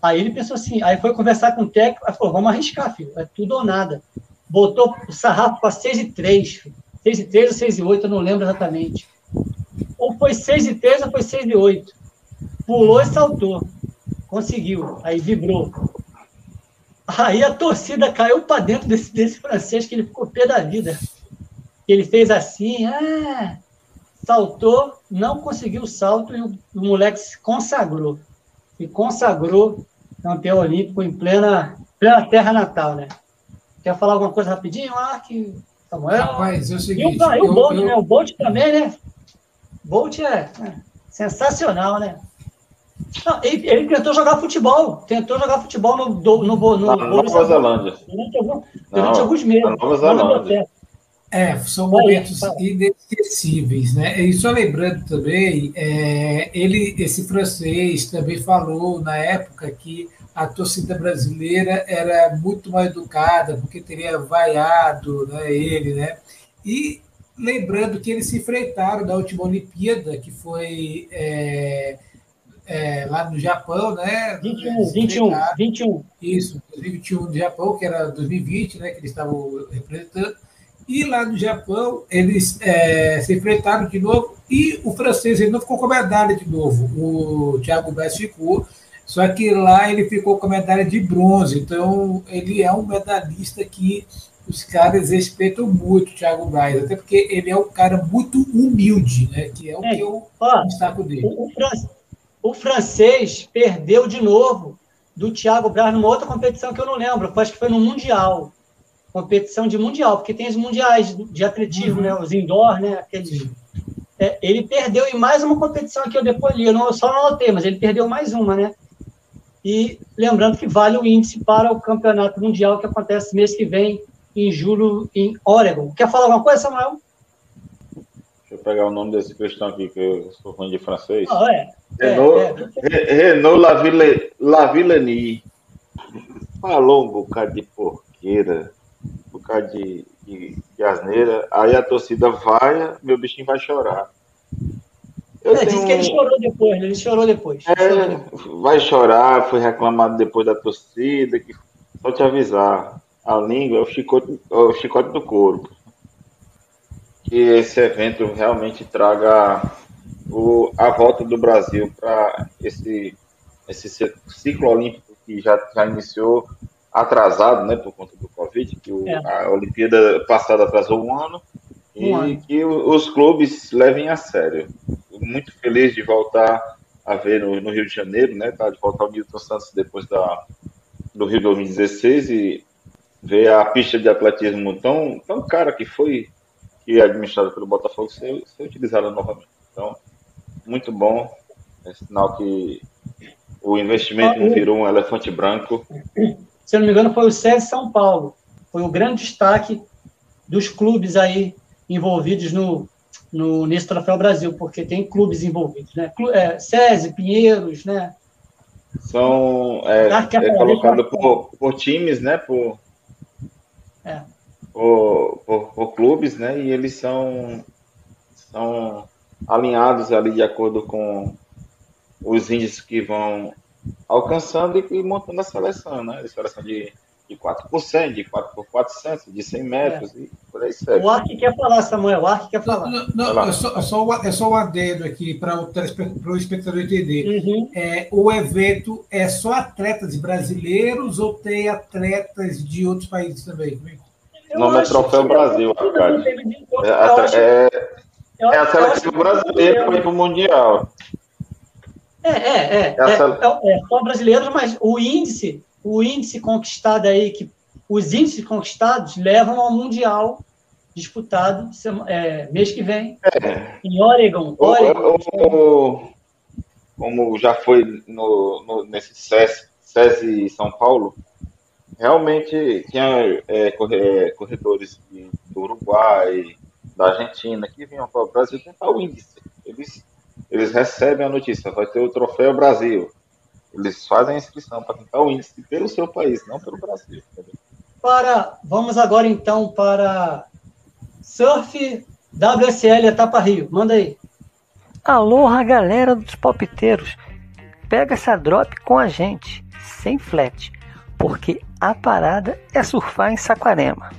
Aí ele pensou assim, aí foi conversar com o técnico, aí falou, vamos arriscar, filho, é tudo ou nada. Botou o sarrafo para 6 e 3, 6 e 3 ou 6 e 8, eu não lembro exatamente. Ou foi 6 e 3 ou foi 6 e 8. Pulou e saltou. Conseguiu. Aí vibrou. Aí a torcida caiu para dentro desse, desse francês que ele ficou pé da vida. Ele fez assim, ah, saltou, não conseguiu o salto e o, o moleque se consagrou. Se consagrou campeão olímpico em plena, plena terra natal, né? Quer falar alguma coisa rapidinho, Mark? Samuel? Rapaz, é o seguinte... E o, e o Bolt, eu... né? O Bolt também, né? Bolt é, é sensacional, né? Não, ele, ele, tentou jogar futebol, tentou jogar futebol no, no, no, no Nova Zelândia. Durante, algum, durante Não, alguns meses. Nova Zelândia. É, são momentos inesquecíveis, né? E só lembrando também, é, ele, esse francês também falou na época que a torcida brasileira era muito mal educada, porque teria vaiado né, ele, né? E lembrando que eles se enfrentaram na última Olimpíada, que foi é, é, lá no Japão, né? 21, 21, 21. Isso, 2021 do Japão, que era 2020, né? Que eles estavam representando. E lá no Japão, eles é, se enfrentaram de novo e o francês ele não ficou com a medalha de novo. O Thiago Bess ficou, só que lá ele ficou com a medalha de bronze. Então, ele é um medalhista que os caras respeitam muito o Thiago Braz, até porque ele é um cara muito humilde, né? Que é o é, que eu destaco dele. O, o, o francês perdeu de novo do Thiago Braz numa outra competição que eu não lembro, acho que foi no Mundial. Competição de Mundial, porque tem os mundiais de atletismo, uhum. né? Os indoor, né? Aqueles. é, ele perdeu em mais uma competição que eu depois li, eu, não, eu só não anotei, mas ele perdeu mais uma, né? E lembrando que vale o índice para o campeonato mundial que acontece mês que vem, em julho, em Oregon. Quer falar alguma coisa, Samuel? Pegar o nome desse cristão aqui, que eu sou ruim de francês. Ah, é. Renault, é, é. Renault Laville, Lavillenie. Falou um bocado de porqueira, um bocado de, de, de asneira. Aí a torcida vai, meu bichinho vai chorar. Eu é, disse que ele chorou depois, né? ele chorou depois. É, chorou depois. vai chorar, foi reclamado depois da torcida, que só te avisar, a língua é o chicote, é o chicote do corpo. Que esse evento realmente traga o, a volta do Brasil para esse, esse ciclo olímpico que já, já iniciou atrasado, né, por conta do Covid, que o, é. a Olimpíada passada atrasou um ano, um e ano. que os clubes levem a sério muito feliz de voltar a ver no, no Rio de Janeiro, né? Tá de volta ao Newton Santos depois da, do Rio 2016 e ver a pista de atletismo tão, tão cara que foi que é administrada pelo Botafogo ser, ser utilizada novamente. Então, muito bom. É sinal que o investimento não virou um elefante branco. Se eu não me engano, foi o SESI São Paulo. Foi o grande destaque dos clubes aí envolvidos no, no, nesse Troféu Brasil, porque tem clubes envolvidos, né? É, SESI, Pinheiros, né? São é, é colocado por, por times, né? Por, é. Por, por, por, clubes, né? E eles são, são alinhados ali de acordo com os índices que vão alcançando e, e montando a seleção, né? A seleção de de 4 por 100, de 4 por 400, de 100 metros, é. e por aí segue. O Ark quer falar, Samuel, o Ark quer falar. Não, não, não é, só, é, só, é só um adendo aqui para o, para o espectador entender. Uhum. É, o evento é só atletas brasileiros ou tem atletas de outros países também? O nome é Troféu Brasil, Arcade. É, é, é a seleção brasileira ir para o Mundial. É, é, é. É, é, é, só brasileiros, mas o índice o índice conquistado aí, que os índices conquistados levam ao Mundial disputado é, mês que vem, é. em Oregon. Oregon. O, o, como já foi no, no, nesse SESI São Paulo, realmente tinha é, corredores de, do Uruguai, da Argentina, que vinham para o Brasil tentar o índice. Eles, eles recebem a notícia, vai ter o Troféu Brasil. Eles fazem a inscrição para tentar o índice pelo seu país, não pelo Brasil. Entendeu? Para, vamos agora então para Surf WSL Etapa Rio. Manda aí. Aloha, galera dos palpiteiros. Pega essa drop com a gente, sem flat, porque a parada é surfar em Saquarema.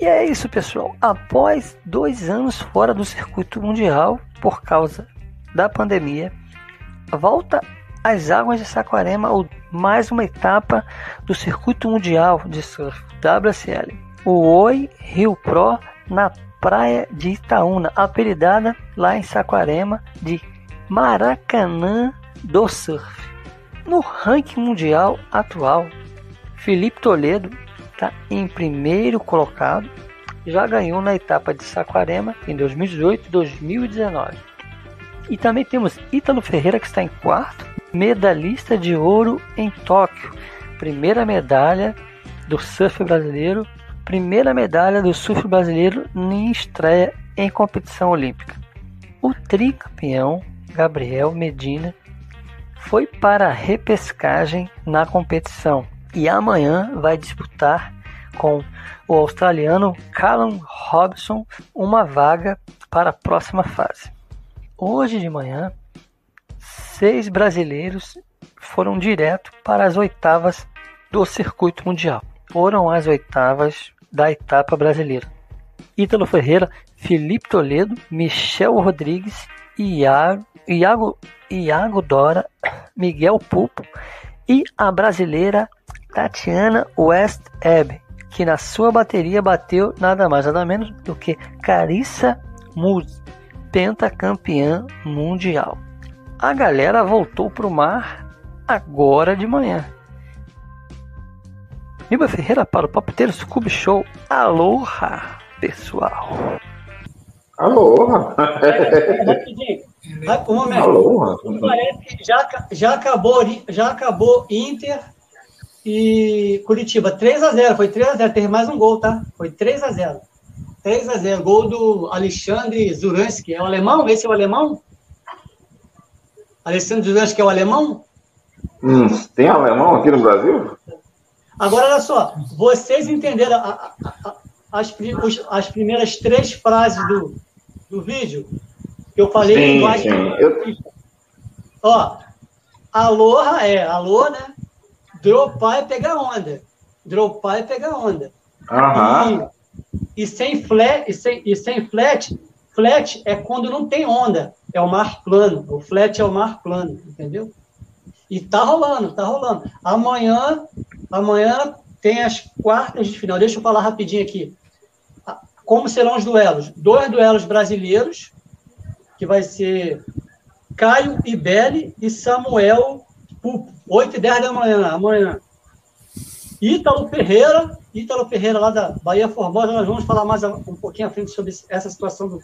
E é isso, pessoal. Após dois anos fora do circuito mundial por causa da pandemia, volta as águas de Saquarema, mais uma etapa do Circuito Mundial de Surf WSL. O Oi Rio Pro na praia de Itaúna, apelidada lá em Saquarema de Maracanã do Surf. No ranking mundial atual, Felipe Toledo está em primeiro colocado, já ganhou na etapa de Saquarema em 2018 e 2019. E também temos Ítalo Ferreira que está em quarto, medalhista de ouro em Tóquio, primeira medalha do surf brasileiro, primeira medalha do surf brasileiro em estreia em competição olímpica. O tricampeão Gabriel Medina foi para a repescagem na competição e amanhã vai disputar com o australiano Callum Robson uma vaga para a próxima fase. Hoje de manhã seis brasileiros foram direto para as oitavas do circuito mundial. Foram as oitavas da etapa brasileira. Ítalo Ferreira, Felipe Toledo, Michel Rodrigues, Iago, Iago, Iago Dora, Miguel Pupo e a brasileira Tatiana West Ebb, que na sua bateria bateu nada mais nada menos do que Carissa Muse, pentacampeã mundial a galera voltou pro mar agora de manhã. Niba Ferreira para o Palpiteiro Scooby Show. Aloha, pessoal. Alô? É, rapidinho. Um momento. Alô? Parece que já, já, acabou, já acabou Inter e Curitiba. 3 a 0 foi 3 a 0 Teve mais um gol, tá? Foi 3 a 0 3 a 0 Gol do Alexandre Zuransky. É o alemão? Esse é o alemão? Alexandre Zuransky é o alemão? Hum, tem alemão aqui no Brasil? Agora, olha só. Vocês entenderam a, a, a, as, os- as primeiras três frases do, do vídeo? Que eu falei Sim, linguagem sim. Eu, Ó, aloha é alô, né? Dropar é pegar onda. Dropar é pegar onda. aham. E, e sem flat, e sem, e sem flat, flat é quando não tem onda. É o mar plano. O flat é o mar plano, entendeu? E tá rolando, tá rolando. Amanhã, amanhã tem as quartas de final. Deixa eu falar rapidinho aqui. Como serão os duelos? Dois duelos brasileiros, que vai ser Caio Ibelli e Samuel Pupo. 8 e 10 da manhã, amanhã. Ítalo Ferreira, Ítalo Ferreira lá da Bahia Formosa, nós vamos falar mais um pouquinho à frente sobre essa situação do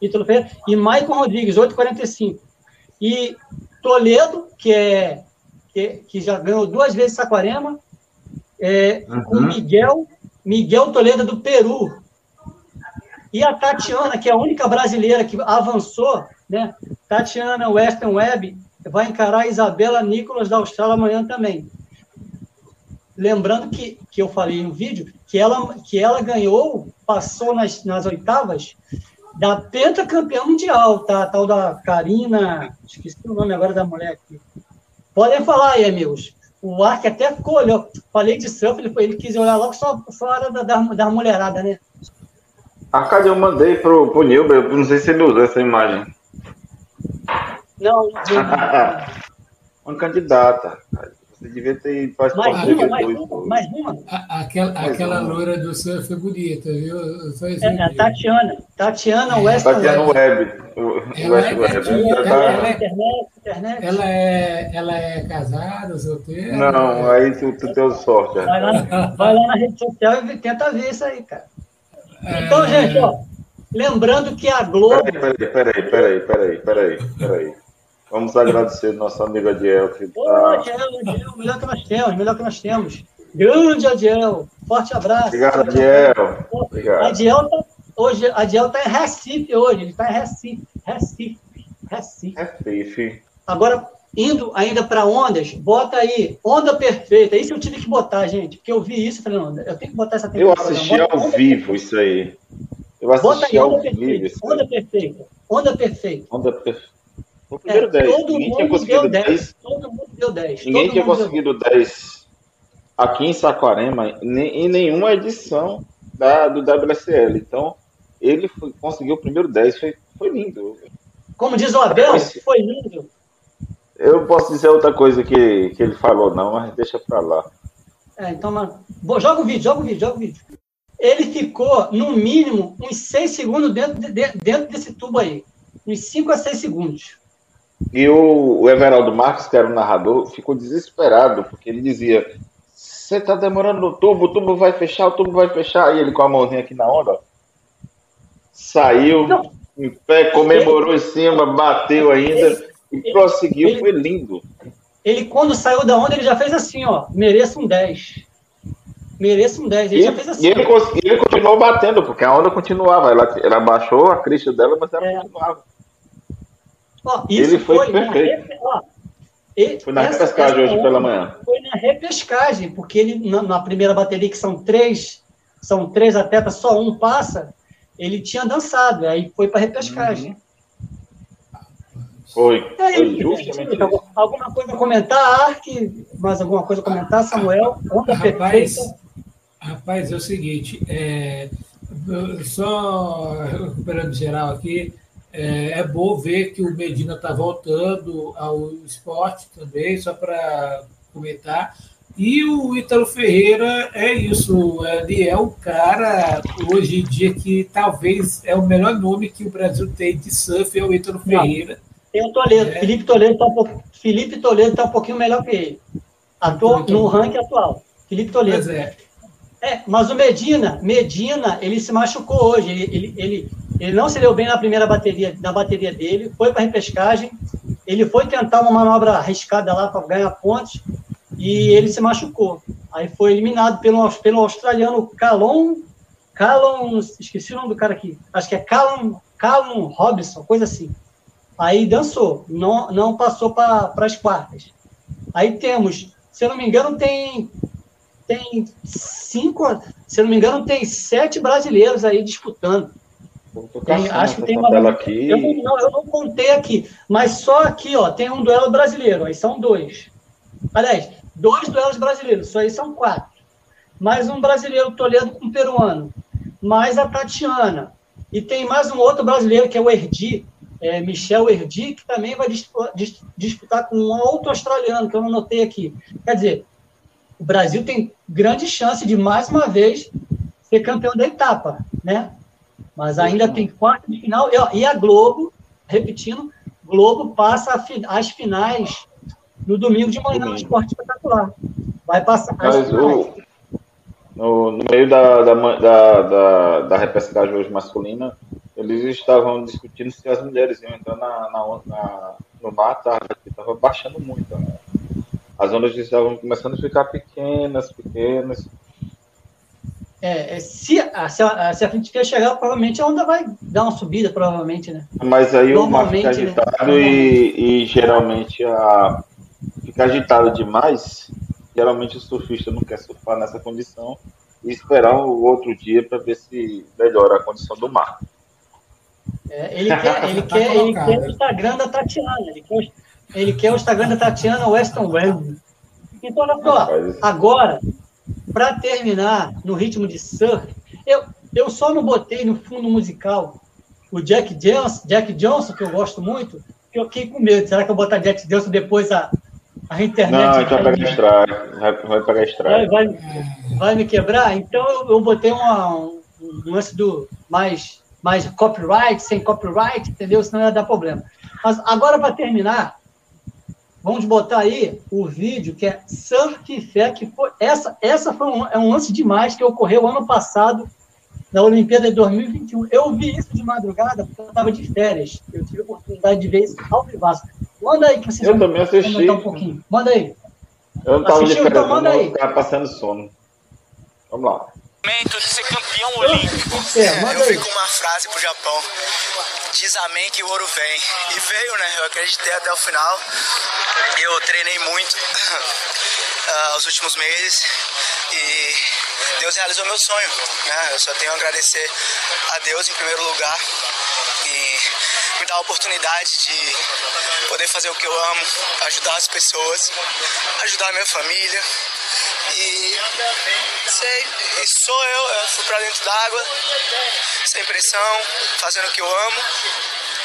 Ítalo Ferreira. E Maicon Rodrigues, 8h45. E Toledo, que, é, que, que já ganhou duas vezes Saquarema, é, com Uhum. Miguel, Miguel Toledo do Peru. E a Tatiana, que é a única brasileira que avançou, né? Tatiana Western Web vai encarar a Isabela Nicolas da Austrália amanhã também. Lembrando que, que eu falei no vídeo que ela, que ela ganhou, passou nas, nas oitavas da pentacampeã mundial, tá? Tal da Karina, esqueci o nome agora da mulher aqui. Podem falar aí, amigos. O Ark até ficou, olhou. Falei de surf, ele, ele quis olhar logo só, só a hora da, da, da mulherada, né? Arcade, eu mandei pro, pro Nilber, eu não sei se ele usou essa imagem. Não, não. Uma candidata. Você devia ter mais uma, mais depois. uma, mais uma. A- Aquela, Pois aquela não. loira do surf é bonita, viu? É, a. Tatiana. Tatiana É, Western Tatiana Web. Ela West é Já ela tá- é- Internet, internet. Ela é, ela é casada, solteira? Não, aí tu, tu deu sorte. Vai lá, vai lá na rede social e tenta ver isso aí, cara. É, Então, gente, ó, lembrando que a Globo. Peraí, peraí, peraí, peraí, peraí, peraí. Vamos agradecer nosso amigo Adiel, que Ô, tá. Adiel, Adiel, melhor que nós temos, melhor que nós temos. Grande Adiel, forte abraço. Obrigado, Adiel. Obrigado. Adiel tá, hoje, Adiel tá em Recife hoje, ele tá em Recife, Recife, Recife. Recife. Agora, indo ainda para ondas, bota aí, onda perfeita. Isso eu tive que botar, gente, porque eu vi isso e falei, não, eu tenho que botar essa Eu temporada. assisti Bota ao vivo isso aí. Eu Bota assisti aí, ao onda vivo perfeita, isso onda perfeita, onda perfeita. Onda perfeita. Foi o É, primeiro 10. todo Ninguém mundo conseguido deu 10. 10. Todo mundo deu 10. Ninguém todo tinha mundo deu conseguido 10 aqui em Saquarema em nenhuma edição da, do WSL. Então, ele foi- conseguiu o primeiro 10. Foi, foi lindo. Como diz o Abel, foi lindo. Eu posso dizer outra coisa que, que ele falou, não, mas deixa pra lá. É, então, mas... Bom, joga o vídeo, joga o vídeo, joga o vídeo. Ele ficou, no mínimo, uns 6 segundos dentro, de- de- dentro desse tubo aí. Uns 5 a 6 segundos. E o, o Everaldo Marques, que era o narrador, ficou desesperado, porque ele dizia: Você tá demorando no tubo, o tubo vai fechar, o tubo vai fechar. E ele com a mãozinha aqui na onda, ó, saiu Não. em pé, comemorou em cima, bateu ainda e prosseguiu. ele- Foi lindo. Ele, quando saiu da onda, ele já fez assim, ó. Mereço um 10. Mereço um 10. Ele E, já fez assim. e ele, ele continuou batendo, porque a onda continuava. Ela, ela baixou a crista dela, mas ela É. continuava. Ó, isso Ele foi na perfeito. ó, e- Foi na repescagem hoje pela onda manhã. Foi na repescagem, porque ele, na, na primeira bateria, que são três, são três atletas, só um passa, ele tinha dançado, aí foi para repescagem. Foi. É Foi justamente isso. Algum- Alguma coisa a comentar, Ark? Mais alguma coisa a comentar, Samuel? Onda Rapaz, perfeita. rapaz, é o seguinte, é, só recuperando geral aqui, é, é bom ver que o Medina está voltando ao esporte também, só para comentar. E o Ítalo Ferreira é isso, ele é o cara hoje em dia que talvez é o melhor nome que o Brasil tem de surf, é o Ítalo Não. Ferreira. Tem o Toledo. É. Felipe Toledo está um, pouco- Felipe Toledo tá um pouquinho melhor que ele. No bom. ranking atual. Felipe Toledo. Pois é, É, mas o Medina, Medina, ele se machucou hoje. Ele, ele, ele, Ele não se deu bem na primeira bateria, na bateria dele, foi para repescagem, ele foi tentar uma manobra arriscada lá para ganhar pontos e ele se machucou. Aí foi eliminado pelo, pelo australiano Calon, Calon, esqueci o nome do cara aqui, acho que é Calon, Calon Robinson, coisa assim. Aí dançou, não, não passou para as quartas. Aí temos, se eu não me engano, tem tem cinco, se eu não me engano, tem sete brasileiros aí disputando. Tem, acho que tem uma. Aqui. Eu, não, eu não contei aqui, mas só aqui, ó, tem um duelo brasileiro, aí são dois. Aliás, dois duelos brasileiros, isso aí são quatro. Mais um brasileiro Toledo com um peruano, mais a Tatiana. E tem mais um outro brasileiro que é o Erdi, é, Michel que também vai disputar, disputar com um outro australiano, que eu não notei aqui. Quer dizer, o Brasil tem grande chance de, mais uma vez, ser campeão da etapa, né? Mas ainda tem quarta de final. E a Globo, repetindo, Globo passa as finais no domingo de manhã no Esporte Espetacular. Vai passar Mas o, no, no, meio da, da, da, da, da repescagem hoje masculina, eles estavam discutindo se as mulheres iam entrar na, na, na no mar, tá? estava baixando muito. Né? As ondas estavam começando a ficar pequenas, pequenas. É, é se, a, se, a, se a gente quer chegar, provavelmente a onda vai dar uma subida, provavelmente, né? Mas aí o mar fica né? agitado né? e, e geralmente a, fica agitado demais. Geralmente o surfista não quer surfar nessa condição e esperar o outro dia para ver se melhora a condição do mar. É, ele quer, ele quer, ele quer o Instagram da Tatiana, ele quer, ele quer o Instagram da Tatiana Weston Webb. Então, olha só, agora, para terminar no ritmo de surf, eu, eu só não botei no fundo musical o Jack Johnson, Jack Johnson, que eu gosto muito, que eu fiquei com medo. Será que eu botar Jack Johnson depois a, a internet. Não, vai pegar strike. Vai, vai pegar strike. Vai, vai, vai, me quebrar? Então eu, eu botei uma, um, um lance do mais, mais copyright, sem copyright, entendeu? Senão ia dar problema. Mas agora, para terminar, Vamos botar aí o vídeo que é Surf Fé, que foi essa, essa foi um, é um lance demais que ocorreu ano passado na Olimpíada de 2021. Eu vi isso de madrugada porque eu estava de férias. Eu tive a oportunidade de ver isso ao vivo. Manda aí que vocês Eu também assisti. Um pouquinho. Manda aí. Eu não estava de férias, então, manda aí. Tava passando sono. Vamos lá. De ser campeão olímpico. É, eu vi com uma frase pro Japão diz amém que o ouro vem. E veio, né? Eu acreditei até o final. Eu treinei muito uh, os últimos meses e Deus realizou meu sonho. Né? Eu só tenho a agradecer a Deus em primeiro lugar e me dar a oportunidade de poder fazer o que eu amo, ajudar as pessoas, ajudar a minha família. E sei, sou eu, eu fui pra dentro d'água, sem pressão, fazendo o que eu amo.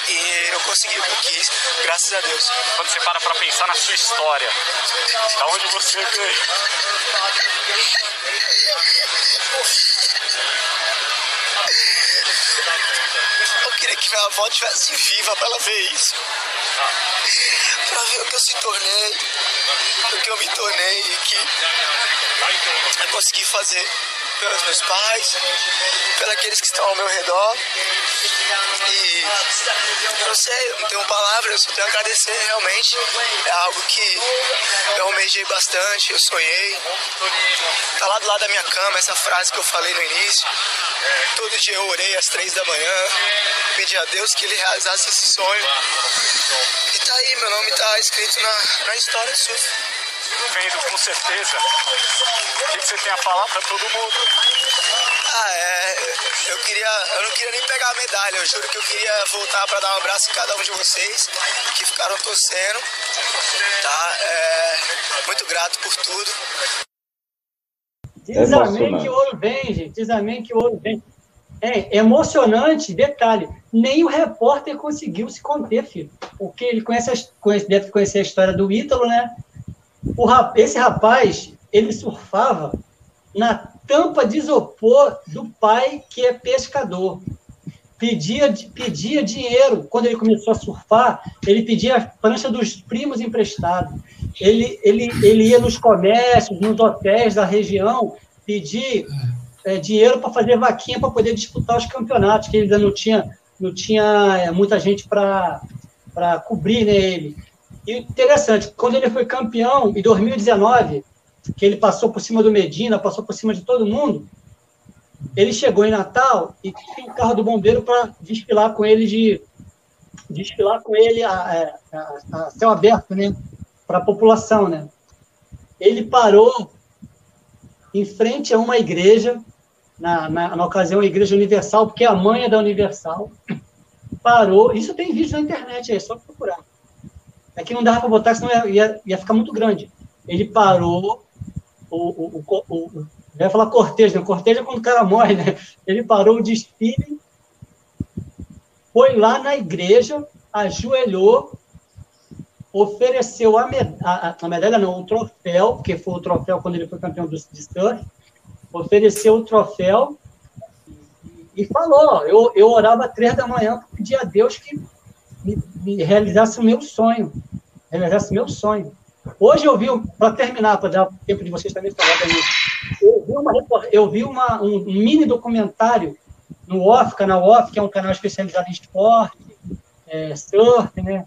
E eu consegui o que eu quis, graças a Deus. Quando você para pra pensar na sua história, da onde você veio? Eu queria que minha avó estivesse viva pra ela ver isso. Pra ver o que eu se tornei, o que eu me tornei e que eu consegui fazer pelos meus pais, pelos aqueles que estão ao meu redor. E eu não sei, eu não tenho palavras, eu só tenho a agradecer realmente. É algo que eu almejei bastante, eu sonhei. Tá lá do lado da minha cama essa frase que eu falei no início. Todo dia eu orei às três da manhã, pedi a Deus que ele realizasse esse sonho. E tá aí, meu nome tá escrito na, na história do surf vendo com certeza. O que você tem a falar para todo mundo? Ah, é. Eu queria. Eu não queria nem pegar a medalha. Eu juro que eu queria voltar para dar um abraço em cada um de vocês que ficaram torcendo. Tá? É, muito grato por tudo. Diz é amém que o ouro vem, gente. Diz amém que o ouro vem. É emocionante, detalhe. Nem o repórter conseguiu se conter, filho. Porque ele conhece, conhece, deve conhecer a história do Ítalo, né? O, esse rapaz, ele surfava na tampa de isopor do pai que é pescador. Pedia, pedia dinheiro. Quando ele começou a surfar, ele pedia a prancha dos primos emprestado. Ele, ele, ele ia nos comércios, nos hotéis da região, pedir é, dinheiro para fazer vaquinha para poder disputar os campeonatos, que ele ainda não tinha não tinha é, muita gente para cobrir né, ele. E interessante, quando ele foi campeão, em 2019, que ele passou por cima do Medina, passou por cima de todo mundo, ele chegou em Natal e tinha um carro do bombeiro para desfilar com ele de desfilar com ele a, a, a céu aberto, né, para a população, né. Ele parou em frente a uma igreja, na, na, na ocasião a Igreja Universal, porque a mãe é da Universal, parou, isso tem vídeo na internet, é só procurar. É que não dava para botar, senão ia, ia, ia, ficar muito grande. Ele parou, o, o, o, o falar cortejo, né? Cortejo é quando o cara morre, né? Ele parou o desfile, foi lá na igreja, ajoelhou, ofereceu a, med a, a, medalha, não, o troféu, que foi o troféu quando ele foi campeão do, de surf, ofereceu o troféu e, falou, eu, eu orava três da manhã, pedia a Deus que me, me realizasse o meu sonho, realizasse o meu sonho. Hoje eu vi, para terminar, para dar tempo de vocês também falarem eu vi, uma, eu vi uma, um, um mini documentário no Off, canal Off, que é um canal especializado em esporte, é, surf, né?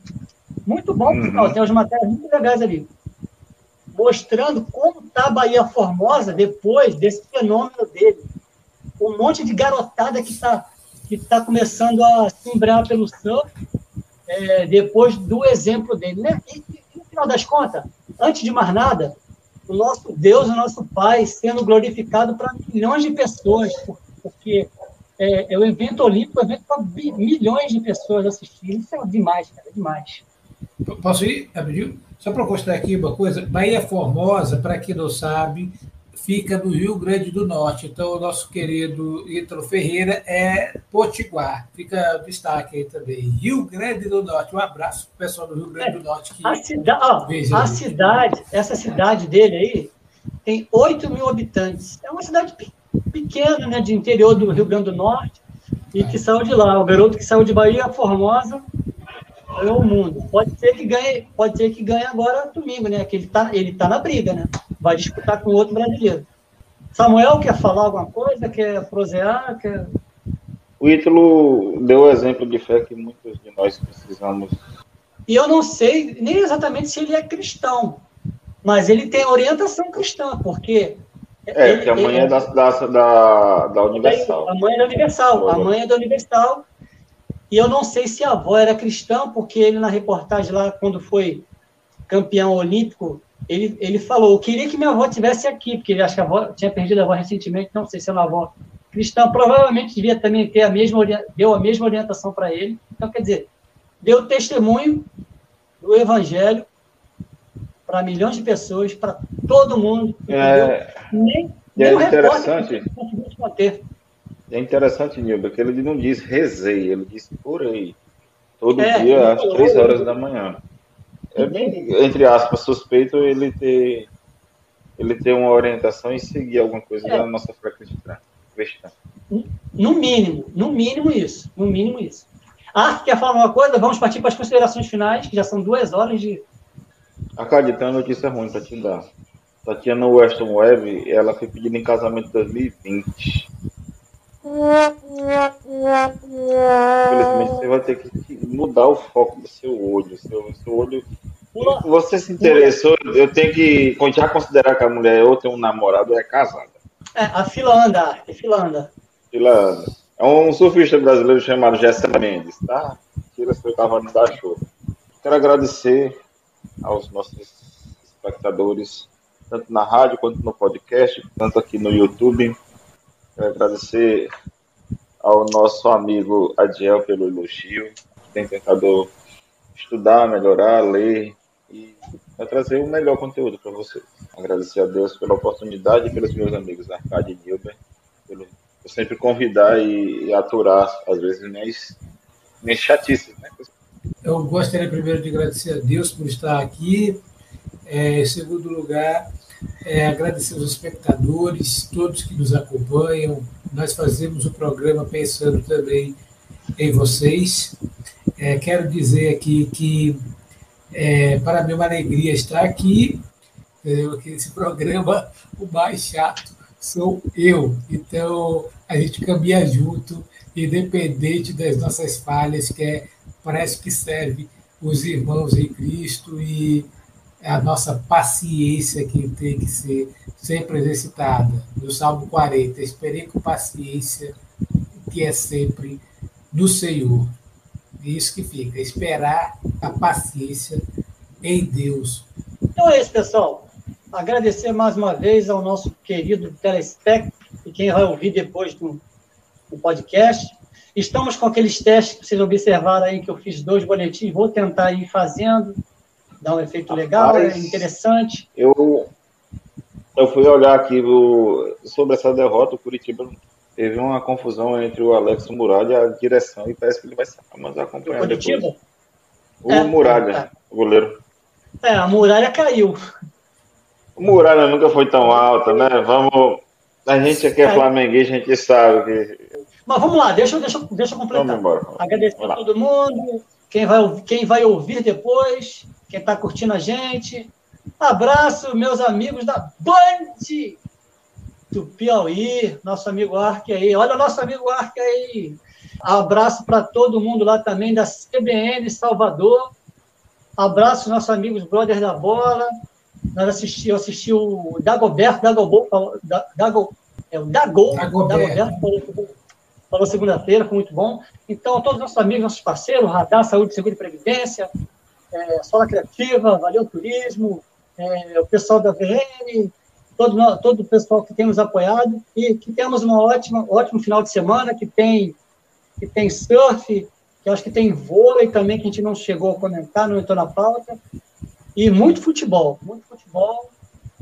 Muito bom, uhum. tem umas matérias muito legais ali. Mostrando como está a Bahia Formosa depois desse fenômeno dele. Um monte de garotada que está que tá começando a se embrar pelo surf é, depois do exemplo dele. Né? E, e, no final das contas, antes de mais nada, o nosso Deus, o nosso Pai, sendo glorificado para milhões de pessoas, porque é, é o evento olímpico, é um evento para milhões de pessoas assistirem. Isso é demais, cara, é demais. Posso ir, Abdil? Só para constar aqui uma coisa, Bahia Formosa, para quem não sabe, fica no Rio Grande do Norte. Então, o nosso querido Ítalo Ferreira é Potiguar. Fica destaque aí também. Rio Grande do Norte. Um abraço para o pessoal do Rio Grande do Norte. Que a, cida ó, a cidade, essa cidade dele aí, tem 8 mil habitantes. É uma cidade pequena, né, de interior do Rio Grande do Norte, e que saiu de lá. O garoto que saiu de Bahia Formosa ganhou o mundo. Pode ser que ganhe, pode ser que ganhe agora domingo, né? Que ele tá, ele tá na briga, né? Vai disputar com outro brasileiro. Samuel quer falar alguma coisa? Quer prosear? Quer... O Ítalo deu o exemplo de fé que muitos de nós precisamos. E eu não sei nem exatamente se ele é cristão, mas ele tem orientação cristã, porque. É, ele, que a mãe ele, é da, da, da, da Universal. A mãe é da Universal. A mãe é da Universal e eu não sei se a avó era cristã, porque ele, na reportagem lá, quando foi campeão olímpico, ele, ele falou: Eu queria que minha avó tivesse aqui, porque ele acha que a avó tinha perdido a avó recentemente, não sei se é uma avó cristã. Provavelmente devia também ter a mesma, deu a mesma orientação para ele. Então, quer dizer, deu testemunho do evangelho para milhões de pessoas, para todo mundo. É, nem, nem é interessante. Repórter é interessante, Nilba, que ele não diz rezei, ele diz orei. Todo é, dia às três horas da manhã. É bem, entre aspas, suspeito ele ter, ele ter uma orientação e seguir alguma coisa é. da nossa fé cristã. No mínimo, no mínimo isso. No mínimo isso. Ah, quer falar uma coisa? Vamos partir para as considerações finais, que já são duas horas de. A Cádia tem uma notícia ruim para te dar. Tatiana Weston Webb, ela foi pedida em casamento em 2020. Infelizmente, você vai ter que mudar o foco do seu olho. Seu, seu olho. Você se interessou, eu tenho que já considerar que a mulher ou tem um namorado ou é casada. É, a fila anda, a fila anda. Fila anda. É um surfista brasileiro chamado Jesse Mendes, tá? Tira seu cavalo da chuva. Quero agradecer aos nossos espectadores, tanto na rádio quanto no podcast, tanto aqui no YouTube. Agradecer ao nosso amigo Adiel pelo elogio, que tem tentado estudar, melhorar, ler e trazer o melhor conteúdo para vocês. Agradecer a Deus pela oportunidade e pelos meus amigos Arcade e Nilber, pelo sempre convidar e, e aturar, às vezes, minhas, minhas chatices. Né? Eu gostaria primeiro de agradecer a Deus por estar aqui. É, em segundo lugar, é, agradecer aos espectadores, todos que nos acompanham. Nós fazemos o programa pensando também em vocês. É, quero dizer aqui que, é, para mim, é uma alegria estar aqui. Que esse programa, o mais chato sou eu. Então, a gente caminha junto independente das nossas falhas, que é, parece que serve os irmãos em Cristo e a nossa paciência que tem que ser sempre exercitada. No Salmo 40, esperei com paciência, que é sempre do Senhor. Isso que fica, esperar a paciência em Deus. Então é isso, pessoal. Agradecer mais uma vez ao nosso querido telespectador e quem vai ouvir depois do, do podcast. Estamos com aqueles testes que vocês observaram aí, que eu fiz dois boletins, vou tentar ir fazendo, dar um efeito legal, Rapaz, é interessante. Eu, eu fui olhar aqui o, sobre essa derrota, o Curitiba teve uma confusão entre o Alex Muralha e a direção, e parece que ele vai mas acompanhar o Curitiba? depois. O é, Muralha, é. o goleiro. É, a muralha caiu. O muralha nunca foi tão alta, né? Vamos. A gente aqui é, é. flamenguista, a gente sabe que. Mas vamos lá, deixa, deixa, deixa eu completar. Vamos embora. Agradecer a todo mundo, quem vai, quem vai ouvir depois, quem está curtindo a gente. Abraço, meus amigos da Band do Piauí, nosso amigo Arque aí. Olha o nosso amigo Arque aí. Abraço para todo mundo lá também da CBN Salvador. Abraço nosso amigos Brothers da Bola. Nós assisti, eu assisti o Dagoberto, Dagobo, Dago, é o Dago, Dagoberto falou, falou segunda-feira, foi muito bom. Então, todos os nossos amigos, nossos parceiros, Radar, Saúde, Seguro e Previdência, é, Sola Criativa, Valeu Turismo, é, o pessoal da VN, todo, todo o pessoal que tem nos apoiado e que temos uma ótima, ótimo final de semana, que tem, que tem surf, que acho que tem vôlei também, que a gente não chegou a comentar, não entrou na pauta, e muito futebol, muito futebol.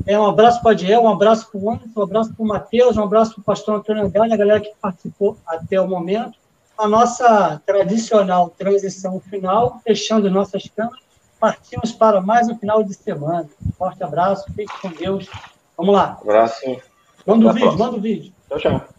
É, um abraço para o Adiel, um abraço para o Anderson, um abraço para o Matheus, um abraço para o pastor Antônio Andrade, a galera que participou até o momento. A nossa tradicional transição final, fechando nossas câmeras, partimos para mais um final de semana. Forte abraço, fique com Deus. Vamos lá. Abraço. Manda o vídeo, manda o vídeo. Tchau, tchau.